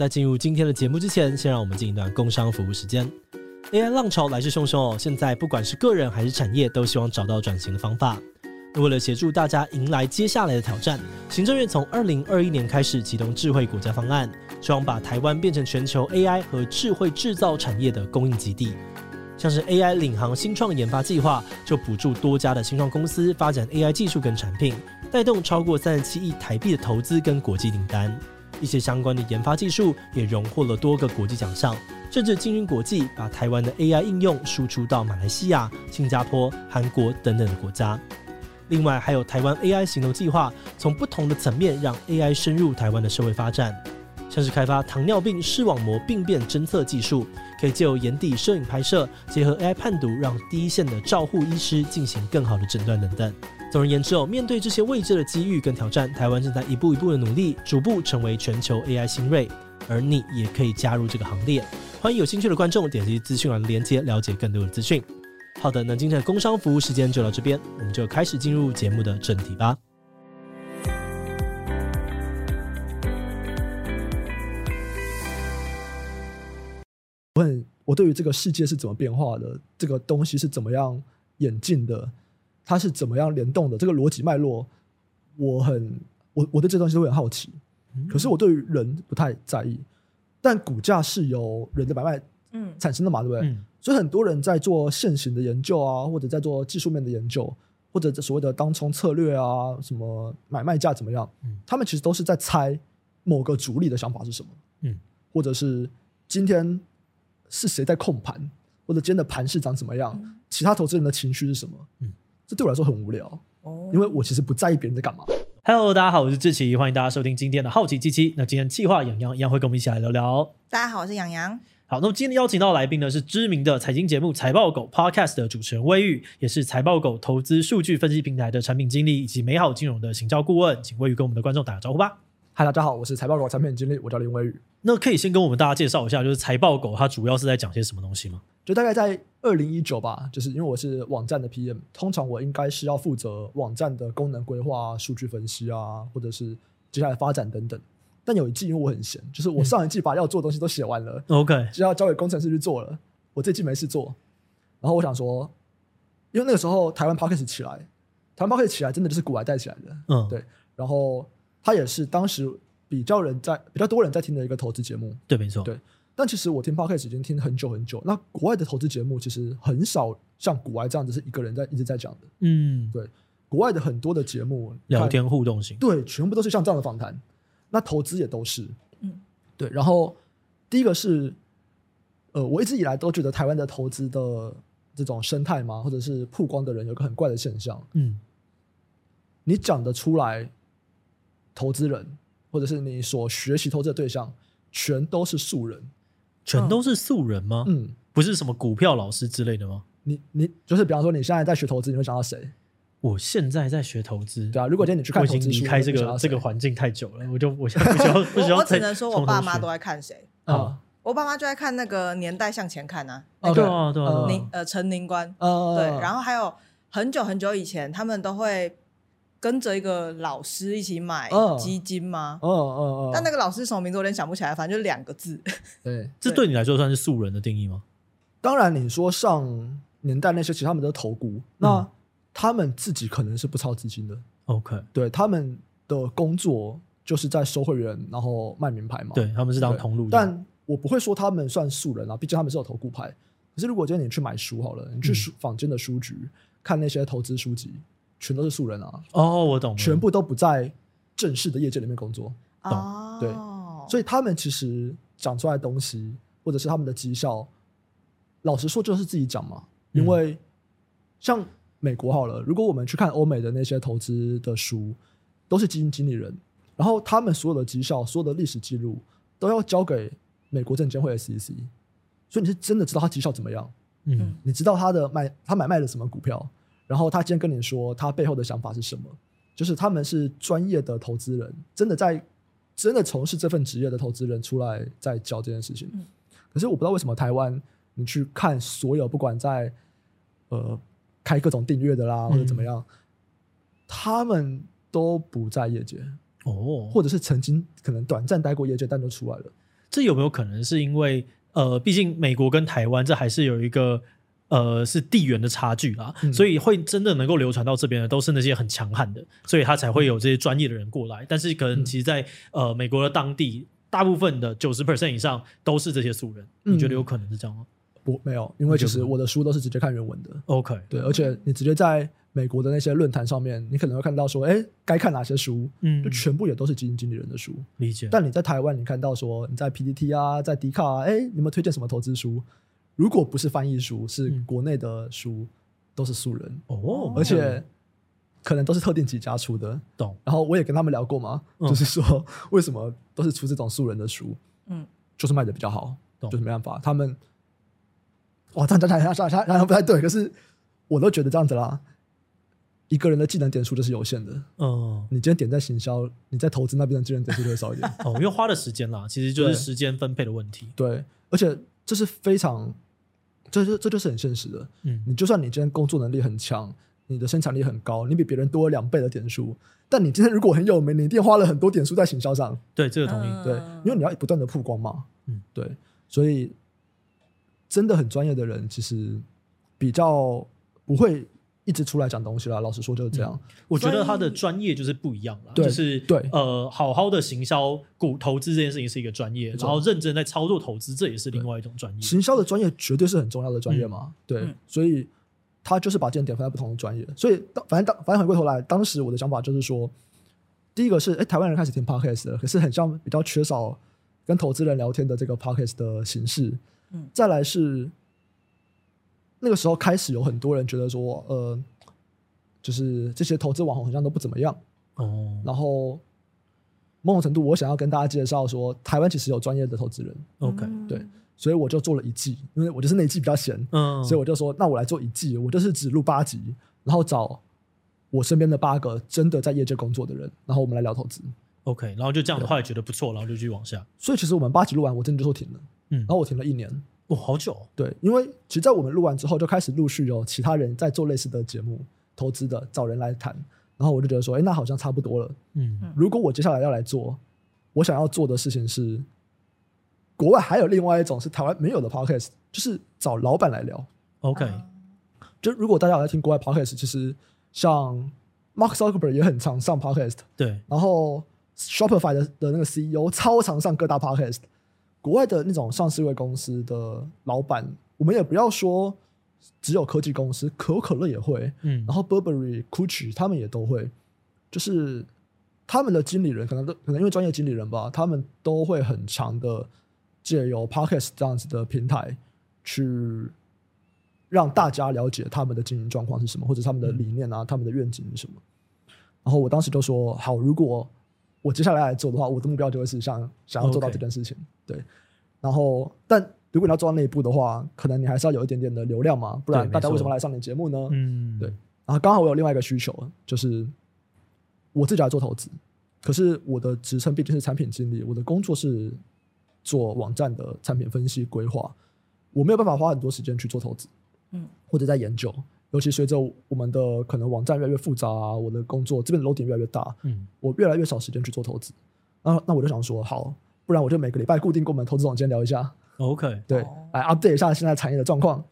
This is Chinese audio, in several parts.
在进入今天的节目之前，先让我们进一段工商服务时间。AI 浪潮来势汹汹哦，现在不管是个人还是产业，都希望找到转型的方法。为了协助大家迎来接下来的挑战，行政院从二零二一年开始启动智慧国家方案，希望把台湾变成全球 AI 和智慧制造产业的供应基地。像是 AI 领航新创研发计划，就补助多家的新创公司发展 AI 技术跟产品，带动超过三十七亿台币的投资跟国际订单。一些相关的研发技术也荣获了多个国际奖项，甚至进军国际，把台湾的 AI 应用输出到马来西亚、新加坡、韩国等等的国家。另外，还有台湾 AI 行动计划，从不同的层面让 AI 深入台湾的社会发展，像是开发糖尿病视网膜病变侦测技术，可以借由眼底摄影拍摄，结合 AI 判读，让第一线的照护医师进行更好的诊断等等。总而言之哦，面对这些未知的机遇跟挑战，台湾正在一步一步的努力，逐步成为全球 AI 新锐，而你也可以加入这个行列。欢迎有兴趣的观众点击资讯栏的链接，了解更多的资讯。好的，那今天的工商服务时间就到这边，我们就开始进入节目的正题吧。我很，我对于这个世界是怎么变化的，这个东西是怎么样演进的，它是怎么样联动的，这个逻辑脉络，我很，我我对这东西都会很好奇。可是我对于人不太在意，但股价是由人的买卖嗯产生的嘛，对不对？嗯所以很多人在做现行的研究啊，或者在做技术面的研究，或者所谓的当冲策略啊，什么买卖价怎么样？嗯，他们其实都是在猜某个主力的想法是什么，嗯，或者是今天是谁在控盘，或者今天的盘势长怎么样，嗯，其他投资人的情绪是什么？嗯，这对我来说很无聊，哦，因为我其实不在意别人在干嘛。Hello，大家好，我是志奇，欢迎大家收听今天的好奇七七。那今天企划洋洋一样会跟我们一起来聊聊。大家好，我是洋洋。好，那么今天邀请到的来宾呢，是知名的财经节目《财报狗》Podcast 的主持人魏玉，也是财报狗投资数据分析平台的产品经理以及美好金融的行销顾问。请魏玉跟我们的观众打个招呼吧。嗨，大家好，我是财报狗产品经理，我叫林威宇。那可以先跟我们大家介绍一下，就是财报狗它主要是在讲些什么东西吗？就大概在二零一九吧，就是因为我是网站的 PM，通常我应该是要负责网站的功能规划、数据分析啊，或者是接下来发展等等。但有一季，因为我很闲，就是我上一季把要做的东西都写完了，OK，就要交给工程师去做了。我这季没事做，然后我想说，因为那个时候台湾 p o c k e t 起来，台湾 p o c k e t 起来真的就是古来带起来的，嗯，对。然后它也是当时比较人在比较多人在听的一个投资节目，对，没错，对。但其实我听 Podcast 已经听很久很久，那国外的投资节目其实很少像国外这样子是一个人在一直在讲的，嗯，对。国外的很多的节目聊天互动型，对，全部都是像这样的访谈。那投资也都是，嗯，对。然后第一个是，呃，我一直以来都觉得台湾的投资的这种生态嘛，或者是曝光的人有个很怪的现象，嗯，你讲得出来，投资人或者是你所学习投资的对象，全都是素人，全都是素人吗？嗯，不是什么股票老师之类的吗？你你就是比方说你现在在学投资，你会想到谁？我现在在学投资，对啊。如果今天你去看，我已经离开这个这个环境太久了，我就我现在不需要不需要。我只能说我爸妈都在看谁啊？我爸妈就在看那个年代向前看啊。对啊对啊。宁呃陈宁官，对。然后还有很久很久以前，他们都会跟着一个老师一起买基金吗？哦哦哦。但那个老师什么名字我有点想不起来，反正就两个字。对，这对你来说算是素人的定义吗？当然，你说上年代那些，其实他们都投顾那。他们自己可能是不操资金的，OK，对，他们的工作就是在收会员，然后卖名牌嘛，对，他们是当通路。但我不会说他们算素人啊，毕竟他们是有投顾牌。可是如果今天你去买书好了，你去书坊间的书局、嗯、看那些投资书籍，全都是素人啊。哦，我懂了，全部都不在正式的业界里面工作，懂？哦、对，所以他们其实讲出来的东西，或者是他们的绩效，老实说就是自己讲嘛，因为像。美国好了，如果我们去看欧美的那些投资的书，都是基金经理人，然后他们所有的绩效、所有的历史记录都要交给美国证监会 SEC，所以你是真的知道他绩效怎么样，嗯，你知道他的卖他买卖了什么股票，然后他今天跟你说他背后的想法是什么，就是他们是专业的投资人，真的在真的从事这份职业的投资人出来在教这件事情。可是我不知道为什么台湾你去看所有不管在呃。开各种订阅的啦，或者怎么样，嗯、他们都不在业界哦，或者是曾经可能短暂待过业界，但都出来了。这有没有可能是因为呃，毕竟美国跟台湾这还是有一个呃是地缘的差距啦，嗯、所以会真的能够流传到这边的都是那些很强悍的，所以他才会有这些专业的人过来。但是可能其实在，在、嗯、呃美国的当地，大部分的九十 percent 以上都是这些素人。你觉得有可能是这样吗？不，没有，因为其实我的书都是直接看原文的。OK，对，而且你直接在美国的那些论坛上面，你可能会看到说，哎，该看哪些书，嗯，就全部也都是基金经理人的书。理解。但你在台湾，你看到说你在 PPT 啊，在迪卡啊，哎，你们推荐什么投资书？如果不是翻译书，是国内的书，嗯、都是素人哦，而且可能都是特定几家出的。懂。然后我也跟他们聊过嘛，嗯、就是说为什么都是出这种素人的书？嗯，就是卖的比较好，就是没办法，他们。哇，这样讲讲好像好像不太对，可是我都觉得这样子啦。一个人的技能点数就是有限的。嗯，你今天点在行销，你在投资那边的技能点数就会少一点。哦，因为花的时间啦，其实就是时间分配的问题。对，对，而且这是非常，这就这就是很现实的。嗯，你就算你今天工作能力很强，你的生产力很高，你比别人多了两倍的点数，但你今天如果很有名，你一定花了很多点数在行销上。对，这个同意。对，因为你要不断的曝光嘛。嗯，对，所以。真的很专业的人，其实比较不会一直出来讲东西啦。老实说就是这样。嗯、我觉得他的专业就是不一样了，就是对呃，好好的行销股投资这件事情是一个专业，然后认真在操作投资，这也是另外一种专业。行销的专业绝对是很重要的专业嘛，嗯、对，嗯、所以他就是把这点点放在不同的专业。所以当反正当反正回过头来，当时我的想法就是说，第一个是哎，台湾人开始听 podcast 了，可是很像比较缺少跟投资人聊天的这个 podcast 的形式。嗯，再来是那个时候开始有很多人觉得说，呃，就是这些投资网红好像都不怎么样哦。然后某种程度，我想要跟大家介绍说，台湾其实有专业的投资人。OK，对，所以我就做了一季，因为我就是那一季比较闲，嗯，所以我就说，那我来做一季，我就是只录八集，然后找我身边的八个真的在业界工作的人，然后我们来聊投资。OK，然后就这样的话也觉得不错，然后就继续往下。所以其实我们八集录完，我真的就说停了。嗯，然后我停了一年，哇、哦，好久。对，因为其实，在我们录完之后，就开始陆续有其他人在做类似的节目，投资的找人来谈，然后我就觉得说，哎，那好像差不多了。嗯，如果我接下来要来做，我想要做的事情是，国外还有另外一种是台湾没有的 podcast，就是找老板来聊。OK，就如果大家有在听国外 podcast，其实像 Mark Zuckerberg 也很常上 podcast，对，然后 Shopify 的的那个 CEO 超常上各大 podcast。国外的那种上市位公司的老板，我们也不要说只有科技公司，可口可乐也会，嗯，然后 Burberry、Gucci 他们也都会，就是他们的经理人可能都可能因为专业经理人吧，他们都会很强的借由 Podcast 这样子的平台去让大家了解他们的经营状况是什么，或者他们的理念啊，嗯、他们的愿景是什么。然后我当时就说：好，如果我接下来来做的话，我的目标就会是想想要做到这件事情。Okay. 对，然后，但如果你要做到那一步的话，可能你还是要有一点点的流量嘛，不然大家为什么来上你节目呢？嗯，对。然后刚好我有另外一个需求，就是我自己来做投资，可是我的职称毕竟是产品经理，我的工作是做网站的产品分析规划，我没有办法花很多时间去做投资，嗯，或者在研究。尤其随着我们的可能网站越来越复杂啊，我的工作这边的楼顶越来越大，嗯，我越来越少时间去做投资，那那我就想说，好，不然我就每个礼拜固定跟我们投资总监聊一下，OK，对，来 update 一下现在产业的状况。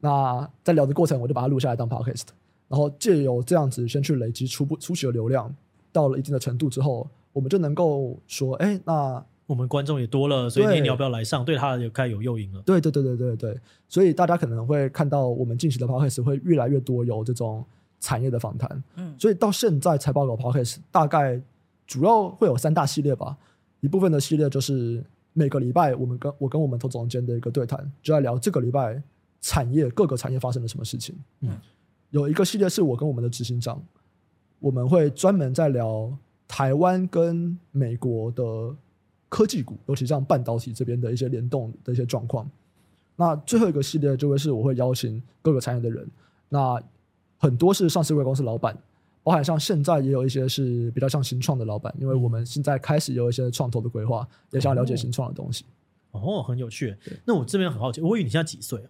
那在聊的过程，我就把它录下来当 podcast，然后借由这样子先去累积初步初期的流量，到了一定的程度之后，我们就能够说，哎，那。我们观众也多了，所以你要不要来上？对，对他也开始有诱因了。对对对对对对，所以大家可能会看到我们近期的 podcast 会越来越多有这种产业的访谈。嗯，所以到现在财报狗 podcast 大概主要会有三大系列吧。一部分的系列就是每个礼拜我们跟我跟我们投资总监的一个对谈，就在聊这个礼拜产业各个产业发生了什么事情。嗯，有一个系列是我跟我们的执行长，我们会专门在聊台湾跟美国的。科技股，尤其像半导体这边的一些联动的一些状况。那最后一个系列就会是我会邀请各个产业的人，那很多是上市柜公司老板，包含像现在也有一些是比较像新创的老板，因为我们现在开始有一些创投的规划，也想要了解新创的东西。哦，哦，很有趣。那我这边很好奇，我以为你现在几岁啊？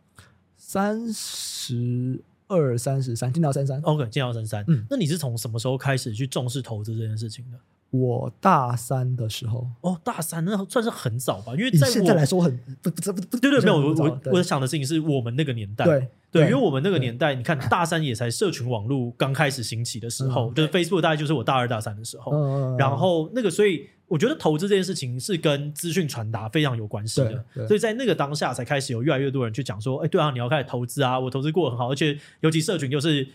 三十二、三十三，今年要三三。OK，今年要三三。嗯，那你是从什么时候开始去重视投资这件事情的？我大三的时候，哦，大三那算是很早吧？因为在现在来说很不不不不，对对，没有我我我想的事情是我们那个年代，对对，因为我们那个年代，你看大三也才社群网络刚开始兴起的时候，就是 Facebook 大概就是我大二大三的时候，然后那个所以我觉得投资这件事情是跟资讯传达非常有关系的，所以在那个当下才开始有越来越多人去讲说，哎，对啊，你要开始投资啊，我投资过得很好，而且尤其社群又是。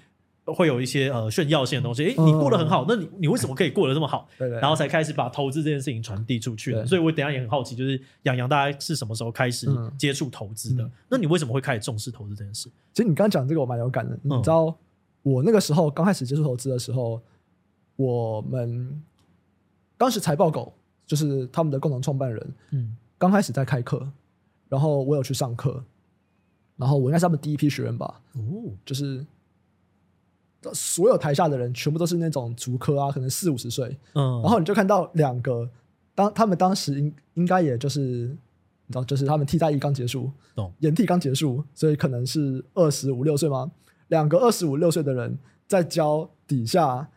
会有一些呃炫耀性的东西，诶，你过得很好，那你你为什么可以过得这么好？对对，然后才开始把投资这件事情传递出去的。所以我等下也很好奇，就是洋洋大家是什么时候开始接触投资的？那你为什么会开始重视投资这件事？其实你刚刚讲这个我蛮有感的。你知道我那个时候刚开始接触投资的时候，我们当时财报狗就是他们的共同创办人，嗯，刚开始在开课，然后我有去上课，然后我应该是他们第一批学员吧，哦，就是。所有台下的人全部都是那种足科啊，可能四五十岁，嗯，然后你就看到两个，当他们当时应应该也就是，你知道，就是他们替代役刚结束，懂，延替刚结束，所以可能是二十五六岁吗？两个二十五六岁的人在教底下，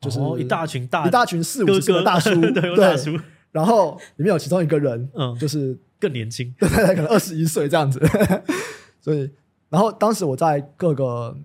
就是一大群大一大群四五十岁的大叔，对，大叔，然后里面有其中一个人，嗯，就是更年轻，对，可能二十一岁这样子，所以，然后当时我在各个。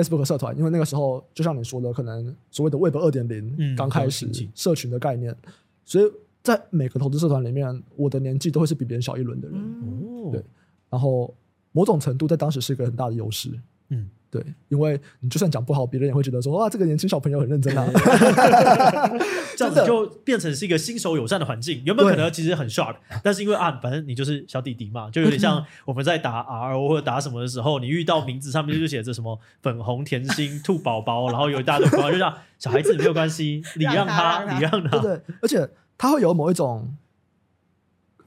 Facebook 社团，因为那个时候就像你说的，可能所谓的 Web 二点零刚开始，社群的概念，嗯、所以在每个投资社团里面，我的年纪都会是比别人小一轮的人，嗯、对，然后某种程度在当时是一个很大的优势，嗯。对，因为你就算讲不好，别人也会觉得说哇，这个年轻小朋友很认真啊，这样子就变成是一个新手友善的环境。原本可能其实很 sharp？但是因为啊，反正你就是小弟弟嘛，就有点像 我们在打 R 或者打什么的时候，你遇到名字上面就写着什么粉红甜心兔宝宝，然后有一大堆朋友就这样，小孩子没有关系，礼让他，礼让他，对对，而且他会有某一种，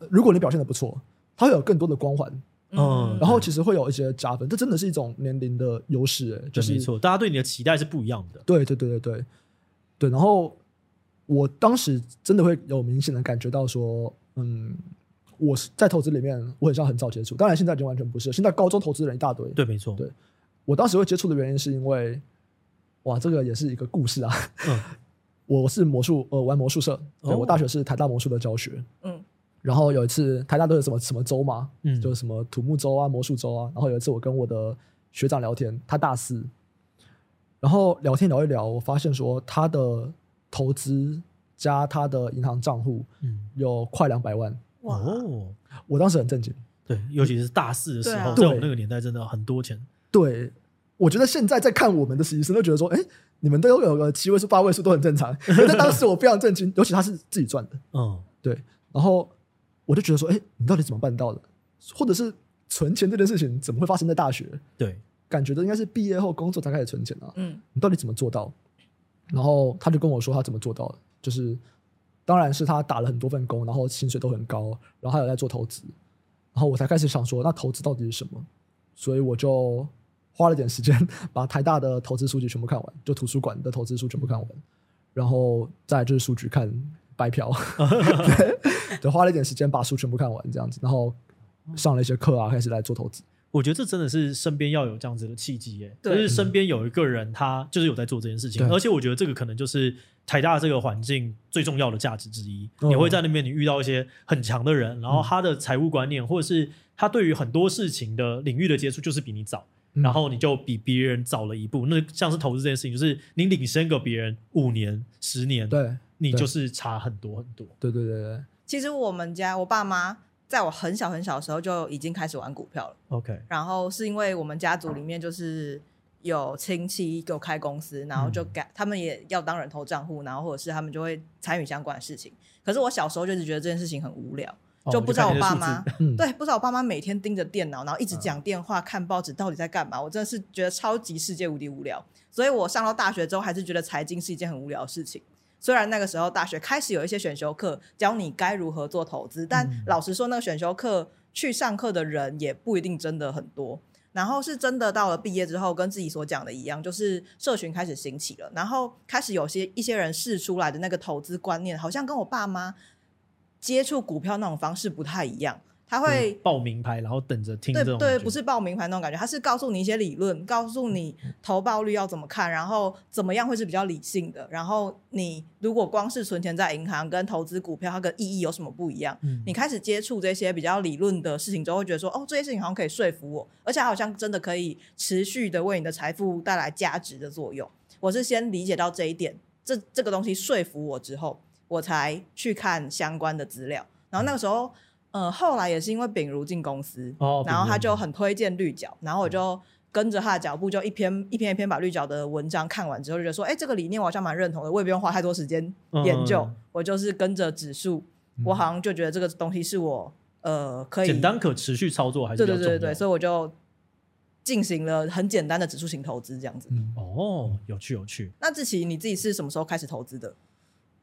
如果你表现的不错，他会有更多的光环。嗯，然后其实会有一些加分，这真的是一种年龄的优势，哎，就是没错，大家对你的期待是不一样的。对对对对对对，然后我当时真的会有明显的感觉到说，嗯，我是在投资里面，我很像很早接触，当然现在已经完全不是，现在高中投资人一大堆。对，没错。对，我当时会接触的原因是因为，哇，这个也是一个故事啊。嗯，我是魔术，呃，玩魔术社，对，我大学是台大魔术的教学。嗯。然后有一次，台大都有什么什么周嘛，嗯，就是什么土木周啊、魔术周啊。然后有一次，我跟我的学长聊天，他大四，然后聊天聊一聊，我发现说他的投资加他的银行账户，嗯，有快两百万。哇！我当时很震惊，对，尤其是大四的时候，在我们那个年代，真的很多钱。对，我觉得现在在看我们的实习生，都觉得说，哎，你们都有个七位数、八位数都很正常。可是当时我非常震惊，尤其他是自己赚的，嗯，对，然后。我就觉得说，哎、欸，你到底怎么办到的？或者是存钱这件事情怎么会发生在大学？对，感觉都应该是毕业后工作才开始存钱啊。嗯，你到底怎么做到？然后他就跟我说他怎么做到的，就是当然是他打了很多份工，然后薪水都很高，然后还有在做投资。然后我才开始想说，那投资到底是什么？所以我就花了点时间把台大的投资书籍全部看完，就图书馆的投资书全部看完，然后再就是数据看。白嫖，对，花了一点时间把书全部看完，这样子，然后上了一些课啊，开始来做投资。我觉得这真的是身边要有这样子的契机耶，就是身边有一个人，他就是有在做这件事情，而且我觉得这个可能就是台大这个环境最重要的价值之一。你会在那边，你遇到一些很强的人，然后他的财务观念，或者是他对于很多事情的领域的接触，就是比你早，然后你就比别人早了一步。那像是投资这件事情，就是你领先个别人五年、十年，对。你就是差很多很多，对对对对。其实我们家我爸妈在我很小很小的时候就已经开始玩股票了。OK，然后是因为我们家族里面就是有亲戚给我开公司，然后就给他们也要当人头账户，然后或者是他们就会参与相关的事情。可是我小时候就是觉得这件事情很无聊，就不知道我爸妈对，不知道我爸妈每天盯着电脑，然后一直讲电话、看报纸，到底在干嘛？我真的是觉得超级世界无敌无聊。所以我上到大学之后，还是觉得财经是一件很无聊的事情。虽然那个时候大学开始有一些选修课教你该如何做投资，但老实说，那个选修课去上课的人也不一定真的很多。然后是真的到了毕业之后，跟自己所讲的一样，就是社群开始兴起了，然后开始有些一些人试出来的那个投资观念，好像跟我爸妈接触股票那种方式不太一样。他会报名牌，然后等着听。对对，不是报名牌那种感觉，他是告诉你一些理论，告诉你投报率要怎么看，然后怎么样会是比较理性的。然后你如果光是存钱在银行跟投资股票，它的意义有什么不一样？嗯、你开始接触这些比较理论的事情之后，会觉得说，哦，这些事情好像可以说服我，而且好像真的可以持续的为你的财富带来价值的作用。我是先理解到这一点，这这个东西说服我之后，我才去看相关的资料。然后那个时候。嗯、呃，后来也是因为秉如进公司，哦、然后他就很推荐绿角，然后我就跟着他的脚步，就一篇一篇一篇把绿角的文章看完之后，就觉得说，哎，这个理念我好像蛮认同的，我也不用花太多时间研究，嗯、我就是跟着指数，嗯、我好像就觉得这个东西是我呃可以简单可持续操作，还是对对对对，所以我就进行了很简单的指数型投资这样子。嗯、哦，有趣有趣。那志奇你自己是什么时候开始投资的？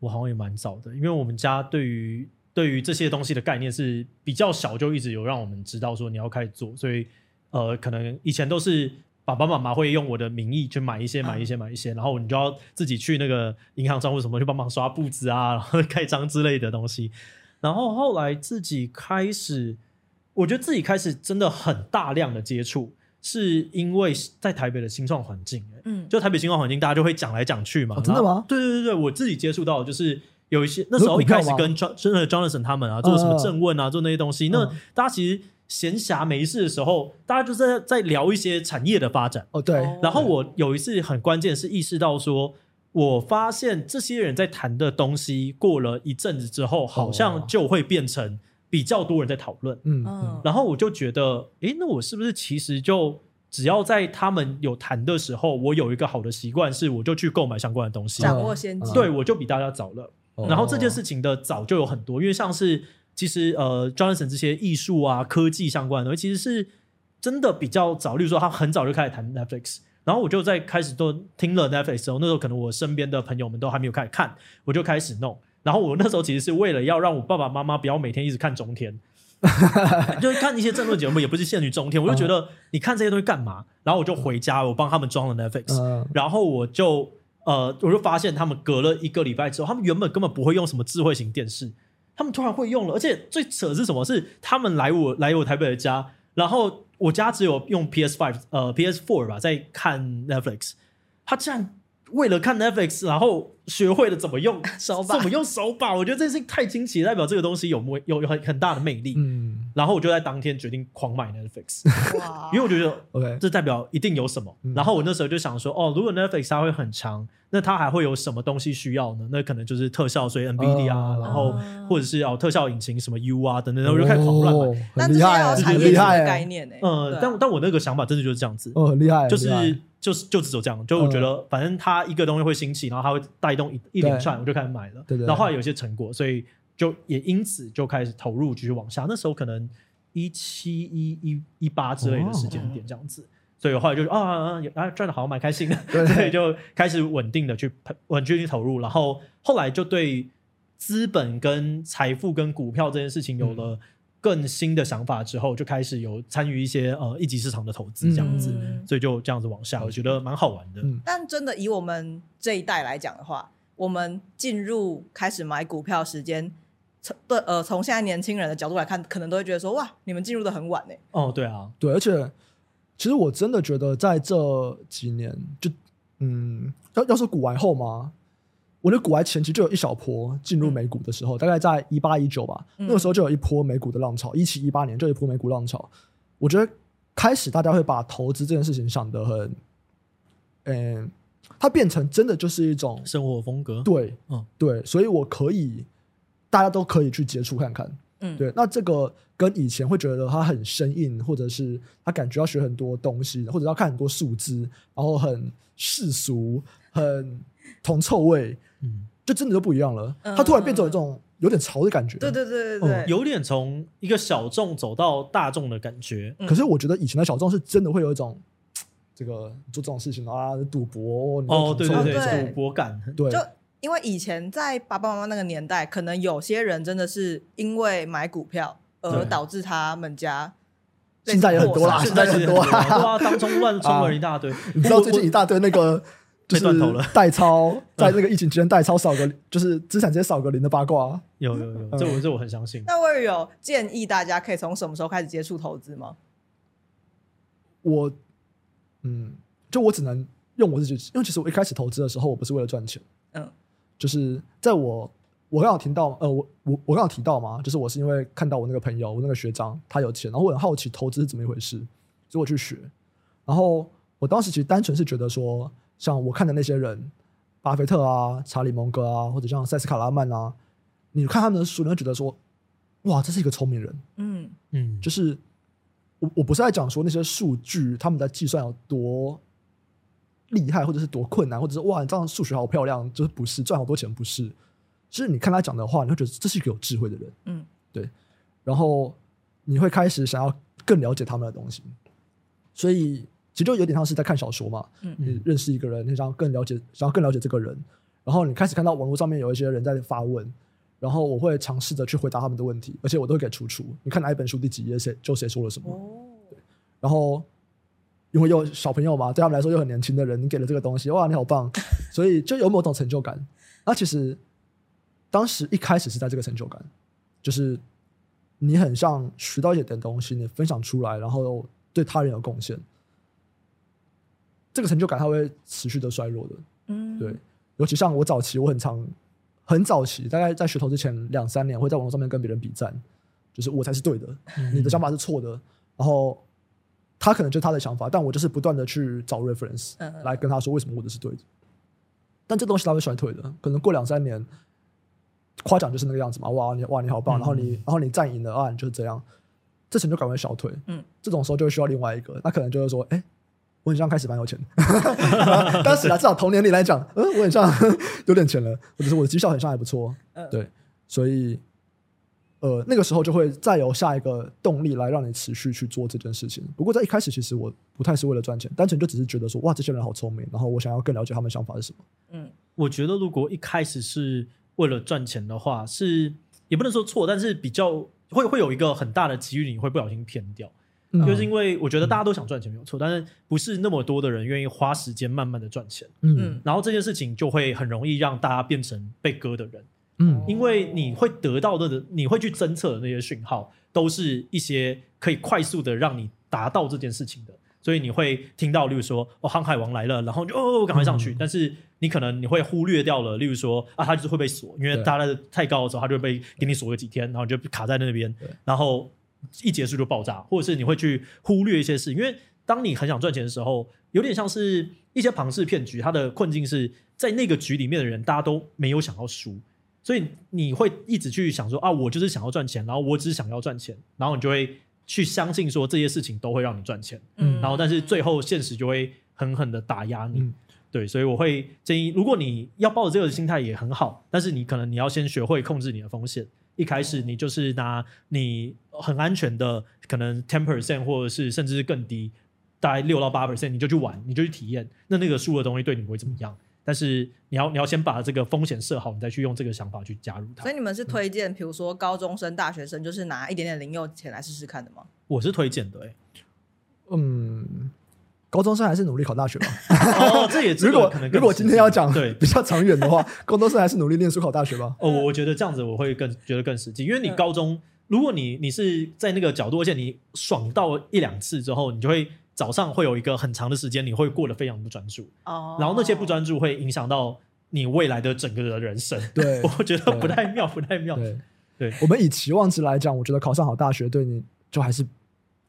我好像也蛮早的，因为我们家对于对于这些东西的概念是比较小，就一直有让我们知道说你要开始做，所以呃，可能以前都是爸爸妈妈会用我的名义去买一些、买一些、买一些，然后你就要自己去那个银行账户什么去帮忙刷步子啊，然后盖章之类的东西。然后后来自己开始，我觉得自己开始真的很大量的接触，是因为在台北的新创环境，嗯，就台北新创环境，大家就会讲来讲去嘛。哦，真的吗？对对对对，我自己接触到的就是。有一些那时候一开始跟 John 真的 Jonathan 他们啊，做什么正问啊，做那些东西。那大家其实闲暇没事的时候，大家就在在聊一些产业的发展。哦，对。然后我有一次很关键是意识到说，我发现这些人在谈的东西，过了一阵子之后，好像就会变成比较多人在讨论。嗯。然后我就觉得，诶，那我是不是其实就只要在他们有谈的时候，我有一个好的习惯，是我就去购买相关的东西，掌握先机。对，我就比大家早了。然后这件事情的早就有很多，因为像是其实呃，Jonathan 这些艺术啊、科技相关的东西，其实是真的比较早。例如说，他很早就开始谈 Netflix，然后我就在开始都听了 Netflix 之后，那时候可能我身边的朋友们都还没有开始看，我就开始弄。然后我那时候其实是为了要让我爸爸妈妈不要每天一直看中天，就看一些政论节目，也不是限于中天，我就觉得你看这些东西干嘛？然后我就回家，我帮他们装了 Netflix，然后我就。呃，我就发现他们隔了一个礼拜之后，他们原本根本不会用什么智慧型电视，他们突然会用了。而且最扯的是什么？是他们来我来我台北的家，然后我家只有用 PS Five 呃 PS Four 吧，在看 Netflix，他竟然为了看 Netflix，然后学会了怎么用 手把，怎么用手把。我觉得这是太惊奇，代表这个东西有有有很很大的魅力。嗯。然后我就在当天决定狂买 Netflix，因为我觉得 OK，这代表一定有什么。嗯、然后我那时候就想说，哦，如果 Netflix 它会很强，那它还会有什么东西需要呢？那可能就是特效，所以 NVIDIA 啊，哦、然后或者是哦特效引擎什么 U 啊等等，然后我就开始狂乱买。但这是要产业的概念呢？嗯，但但我那个想法真的就是这样子，哦，很厉害，就是就是就只有这样，就我觉得反正它一个东西会兴起，然后它会带动一一连串，我就开始买了。对对。然后后来有些成果，所以就也因此就开始投入继续往下。那时候可能。一七一一一八之类的时间点这样子，哦、所以后来就是啊啊啊赚的好蛮开心的，对，对，就开始稳定的去稳定去投入，然后后来就对资本跟财富跟股票这件事情有了更新的想法之后，就开始有参与一些呃一级市场的投资这样子，嗯、所以就这样子往下，我觉得蛮好玩的。嗯、但真的以我们这一代来讲的话，我们进入开始买股票时间。从对呃，从现在年轻人的角度来看，可能都会觉得说，哇，你们进入的很晚呢。哦，对啊，对，而且其实我真的觉得，在这几年，就嗯，要要是股癌后嘛，我的股癌前期就有一小波进入美股的时候，嗯、大概在一八一九吧，嗯、那个时候就有一波美股的浪潮，一七一八年就有一波美股浪潮。我觉得开始大家会把投资这件事情想得很，嗯，它变成真的就是一种生活风格。对，嗯，对，所以我可以。大家都可以去接触看看，嗯，对。那这个跟以前会觉得它很生硬，或者是他感觉要学很多东西，或者要看很多数字，然后很世俗、很铜臭味，嗯，就真的就不一样了。它突然变成一种有点潮的感觉，对对对对对，有点从一个小众走到大众的感觉。可是我觉得以前的小众是真的会有一种这个做这种事情啊，赌博哦，对对对，赌博感，对。因为以前在爸爸妈妈那个年代，可能有些人真的是因为买股票而导致他们家。现在有很多啦，现在很多啊，当中乱冲了一大堆。你知道最近一大堆那个被断头了，代抄 在那个疫情期间代抄少个，就是资产直接少个零的八卦。有有有，这我这我很相信。那我有建议大家可以从什么时候开始接触投资吗？我，嗯，就我只能用我自己，因为其实我一开始投资的时候，我不是为了赚钱，嗯，就是在我我刚刚提到，呃，我我我刚刚提到嘛，就是我是因为看到我那个朋友，我那个学长他有钱，然后我很好奇投资是怎么一回事，所以我去学，然后我当时其实单纯是觉得说。像我看的那些人，巴菲特啊、查理蒙哥啊，或者像塞斯卡拉曼啊，你看他们的书，你会觉得说，哇，这是一个聪明人。嗯嗯，就是我我不是在讲说那些数据他们在计算有多厉害，或者是多困难，或者是哇，你这样数学好漂亮，就是不是赚好多钱，不是。其实你看他讲的话，你会觉得这是一个有智慧的人。嗯，对。然后你会开始想要更了解他们的东西，所以。其实就有点像是在看小说嘛，嗯，你认识一个人，你想要更了解，想要更了解这个人，然后你开始看到网络上面有一些人在发问，然后我会尝试着去回答他们的问题，而且我都会给出处。你看哪一本书第几页谁就谁说了什么，哦，然后因为有小朋友嘛，对他们来说又很年轻的人，你给了这个东西，哇，你好棒，所以就有某种成就感。那其实当时一开始是在这个成就感，就是你很像学到一点东西，你分享出来，然后对他人有贡献。这个成就感它会持续的衰弱的，嗯，对，尤其像我早期，我很常很早期，大概在学投之前两三年，会在网络上面跟别人比战，就是我才是对的，嗯、你的想法是错的，然后他可能就是他的想法，但我就是不断的去找 reference 来跟他说为什么我的是对的，但这东西它会衰退的，可能过两三年，夸奖就是那个样子嘛，哇你哇你好棒，然后你然后你战赢了啊，你就是这样，这成就感会小退，嗯，这种时候就会需要另外一个，那可能就是说，哎。我很像开始蛮有钱的，当时啊，至少童年里来讲，嗯，我很像 有点钱了，或者是我的绩效很像还不错，对，所以，呃，那个时候就会再有下一个动力来让你持续去做这件事情。不过在一开始，其实我不太是为了赚钱，单纯就只是觉得说，哇，这些人好聪明，然后我想要更了解他们想法是什么。嗯，我觉得如果一开始是为了赚钱的话，是也不能说错，但是比较会会有一个很大的机遇，你会不小心偏掉。就是因为我觉得大家都想赚钱没有错，但是不是那么多的人愿意花时间慢慢的赚钱。嗯，然后这件事情就会很容易让大家变成被割的人。嗯，因为你会得到的，你会去侦测的那些讯号，都是一些可以快速的让你达到这件事情的。所以你会听到，例如说哦，航海王来了，然后就哦赶快上去。但是你可能你会忽略掉了，例如说啊，它就是会被锁，因为它的太高的时候，它就会被给你锁个几天，然后就卡在那边，然后。一结束就爆炸，或者是你会去忽略一些事，因为当你很想赚钱的时候，有点像是一些庞氏骗局。它的困境是在那个局里面的人，大家都没有想要输，所以你会一直去想说啊，我就是想要赚钱，然后我只想要赚钱，然后你就会去相信说这些事情都会让你赚钱，嗯，然后但是最后现实就会狠狠的打压你，嗯、对，所以我会建议，如果你要抱着这个心态也很好，但是你可能你要先学会控制你的风险。一开始你就是拿你很安全的，可能 ten percent 或者是甚至是更低，大概六到八 percent，你就去玩，你就去体验。那那个输的东西对你不会怎么样，但是你要你要先把这个风险设好，你再去用这个想法去加入它。所以你们是推荐，比如说高中生、大学生，就是拿一点点零用钱来试试看的吗？我是推荐的、欸，嗯。高中生还是努力考大学吧。哦，这也如果如果今天要讲对比较长远的话，高中生还是努力念书考大学吧。哦，我觉得这样子我会更觉得更实际，因为你高中，如果你你是在那个角度，而且你爽到一两次之后，你就会早上会有一个很长的时间，你会过得非常不专注。哦，然后那些不专注会影响到你未来的整个的人生。对，我觉得不太妙，不太妙。对，对我们以期望值来讲，我觉得考上好大学对你就还是。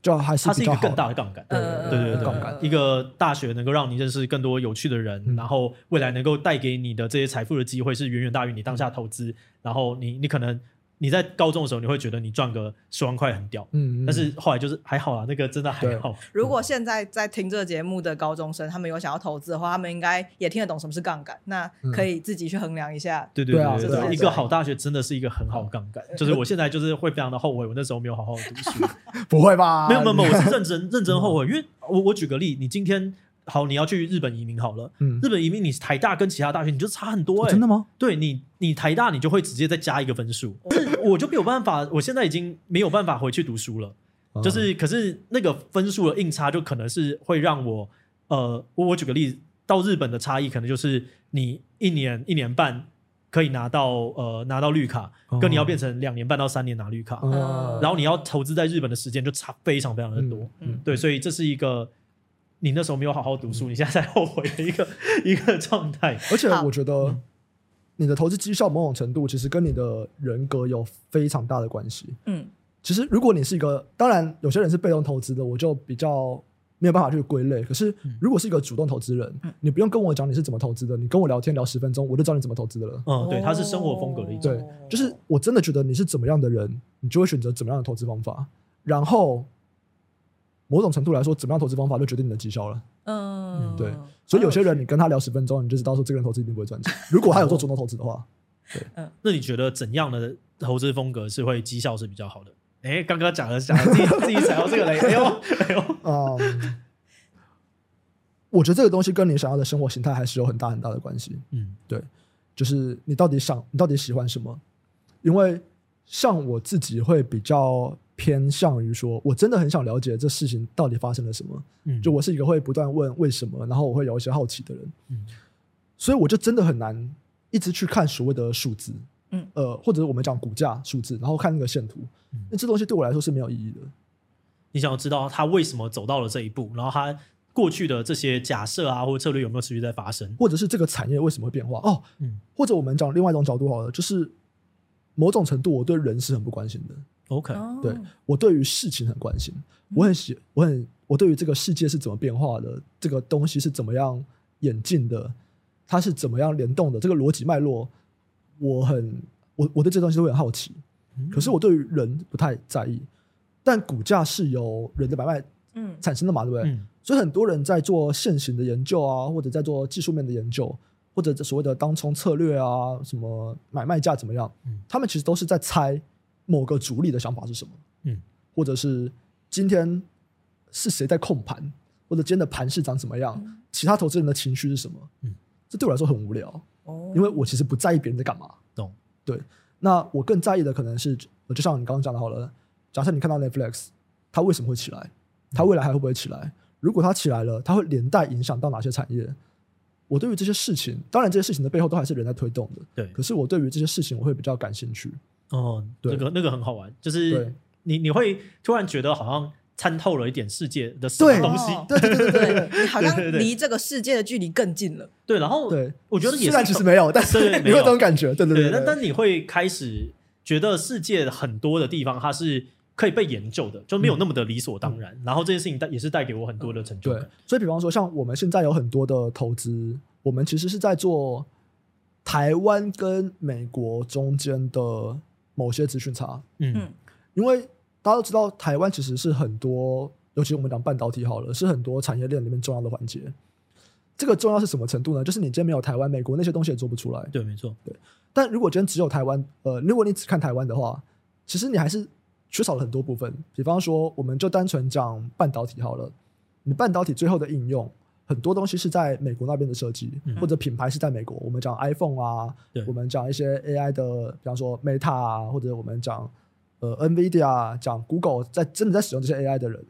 就还是它是一个更大的杠杆，对对对对，杠杆。一个大学能够让你认识更多有趣的人，嗯、然后未来能够带给你的这些财富的机会是远远大于你当下投资，然后你你可能。你在高中的时候，你会觉得你赚个十万块很屌，嗯，但是后来就是还好啦，那个真的还好。如果现在在听这个节目的高中生，他们有想要投资的话，他们应该也听得懂什么是杠杆，那可以自己去衡量一下。对对对对，一个好大学真的是一个很好的杠杆。就是我现在就是会非常的后悔，我那时候没有好好的读书。不会吧？没有没有没有，我是 认真认真后悔，因为我我举个例，你今天。好，你要去日本移民好了。嗯，日本移民，你台大跟其他大学你就差很多哎、欸。真的吗？对你，你台大你就会直接再加一个分数。是，我就没有办法，我现在已经没有办法回去读书了。嗯、就是，可是那个分数的硬差就可能是会让我，呃，我我举个例子，到日本的差异可能就是你一年一年半可以拿到呃拿到绿卡，哦、跟你要变成两年半到三年拿绿卡，哦、然后你要投资在日本的时间就差非常非常的多。嗯，嗯对，所以这是一个你那时候没有好好读书，嗯、你现在才后悔的一个 一个状态。而且我觉得你的投资绩效某种程度其实跟你的人格有非常大的关系。嗯，其实如果你是一个，当然有些人是被动投资的，我就比较。没有办法去归类，可是如果是一个主动投资人，嗯、你不用跟我讲你是怎么投资的，你跟我聊天聊十分钟，我就知道你怎么投资的了。嗯，对，他是生活风格的一种。对，就是我真的觉得你是怎么样的人，你就会选择怎么样的投资方法。然后，某种程度来说，怎么样投资方法就决定你的绩效了。嗯，对。所以有些人你跟他聊十分钟，你就知道说这个人投资一定不会赚钱。如果他有做主动投资的话，对。嗯，那你觉得怎样的投资风格是会绩效是比较好的？哎，刚刚讲了讲了，自己自己踩到这个雷，哎呦哎呦，啊、嗯！我觉得这个东西跟你想要的生活形态还是有很大很大的关系。嗯，对，就是你到底想，你到底喜欢什么？因为像我自己会比较偏向于说，我真的很想了解这事情到底发生了什么。嗯，就我是一个会不断问为什么，然后我会有一些好奇的人。嗯，所以我就真的很难一直去看所谓的数字。嗯，呃，或者我们讲股价数字，然后看那个线图。那这东西对我来说是没有意义的。你想要知道他为什么走到了这一步，然后他过去的这些假设啊，或者策略有没有持续在发生，或者是这个产业为什么会变化？哦，嗯，或者我们讲另外一种角度好了，就是某种程度我对人是很不关心的。OK，对，我对于事情很关心，我很喜，我很我对于这个世界是怎么变化的，这个东西是怎么样演进的，它是怎么样联动的，这个逻辑脉络，我很我我对这东西都会很好奇。可是我对于人不太在意，但股价是由人的买卖嗯产生的嘛，对不对？嗯、所以很多人在做现行的研究啊，或者在做技术面的研究，或者所谓的当冲策略啊，什么买卖价怎么样？嗯、他们其实都是在猜某个主力的想法是什么，嗯、或者是今天是谁在控盘，或者今天的盘势长怎么样？嗯、其他投资人的情绪是什么？嗯、这对我来说很无聊，哦、因为我其实不在意别人在干嘛，懂？对。那我更在意的可能是，就像你刚刚讲的，好了，假设你看到 Netflix，它为什么会起来？它未来还会不会起来？如果它起来了，它会连带影响到哪些产业？我对于这些事情，当然这些事情的背后都还是人在推动的，对。可是我对于这些事情，我会比较感兴趣。哦，对，那个那个很好玩，就是你你会突然觉得好像。参透了一点世界的什么东西，对对对对，你好像 离这个世界的距离更近了。对，然后对，我觉得也是，虽然其实没有，但是 没有这种感觉。对对对，但但你会开始觉得世界很多的地方它是可以被研究的，就没有那么的理所当然。然后这件事情带也是带给我很多的成就感。对，所以比方说，像我们现在有很多的投资，我们其实是在做台湾跟美国中间的某些资讯差。嗯，因为。大家都知道，台湾其实是很多，尤其我们讲半导体好了，是很多产业链里面重要的环节。这个重要是什么程度呢？就是你今天没有台湾，美国那些东西也做不出来。对，没错。对，但如果今天只有台湾，呃，如果你只看台湾的话，其实你还是缺少了很多部分。比方说，我们就单纯讲半导体好了，你半导体最后的应用，很多东西是在美国那边的设计，嗯、或者品牌是在美国。我们讲 iPhone 啊，我们讲一些 AI 的，比方说 Meta 啊，或者我们讲。呃，NVIDIA 讲 Google 在真的在使用这些 AI 的人，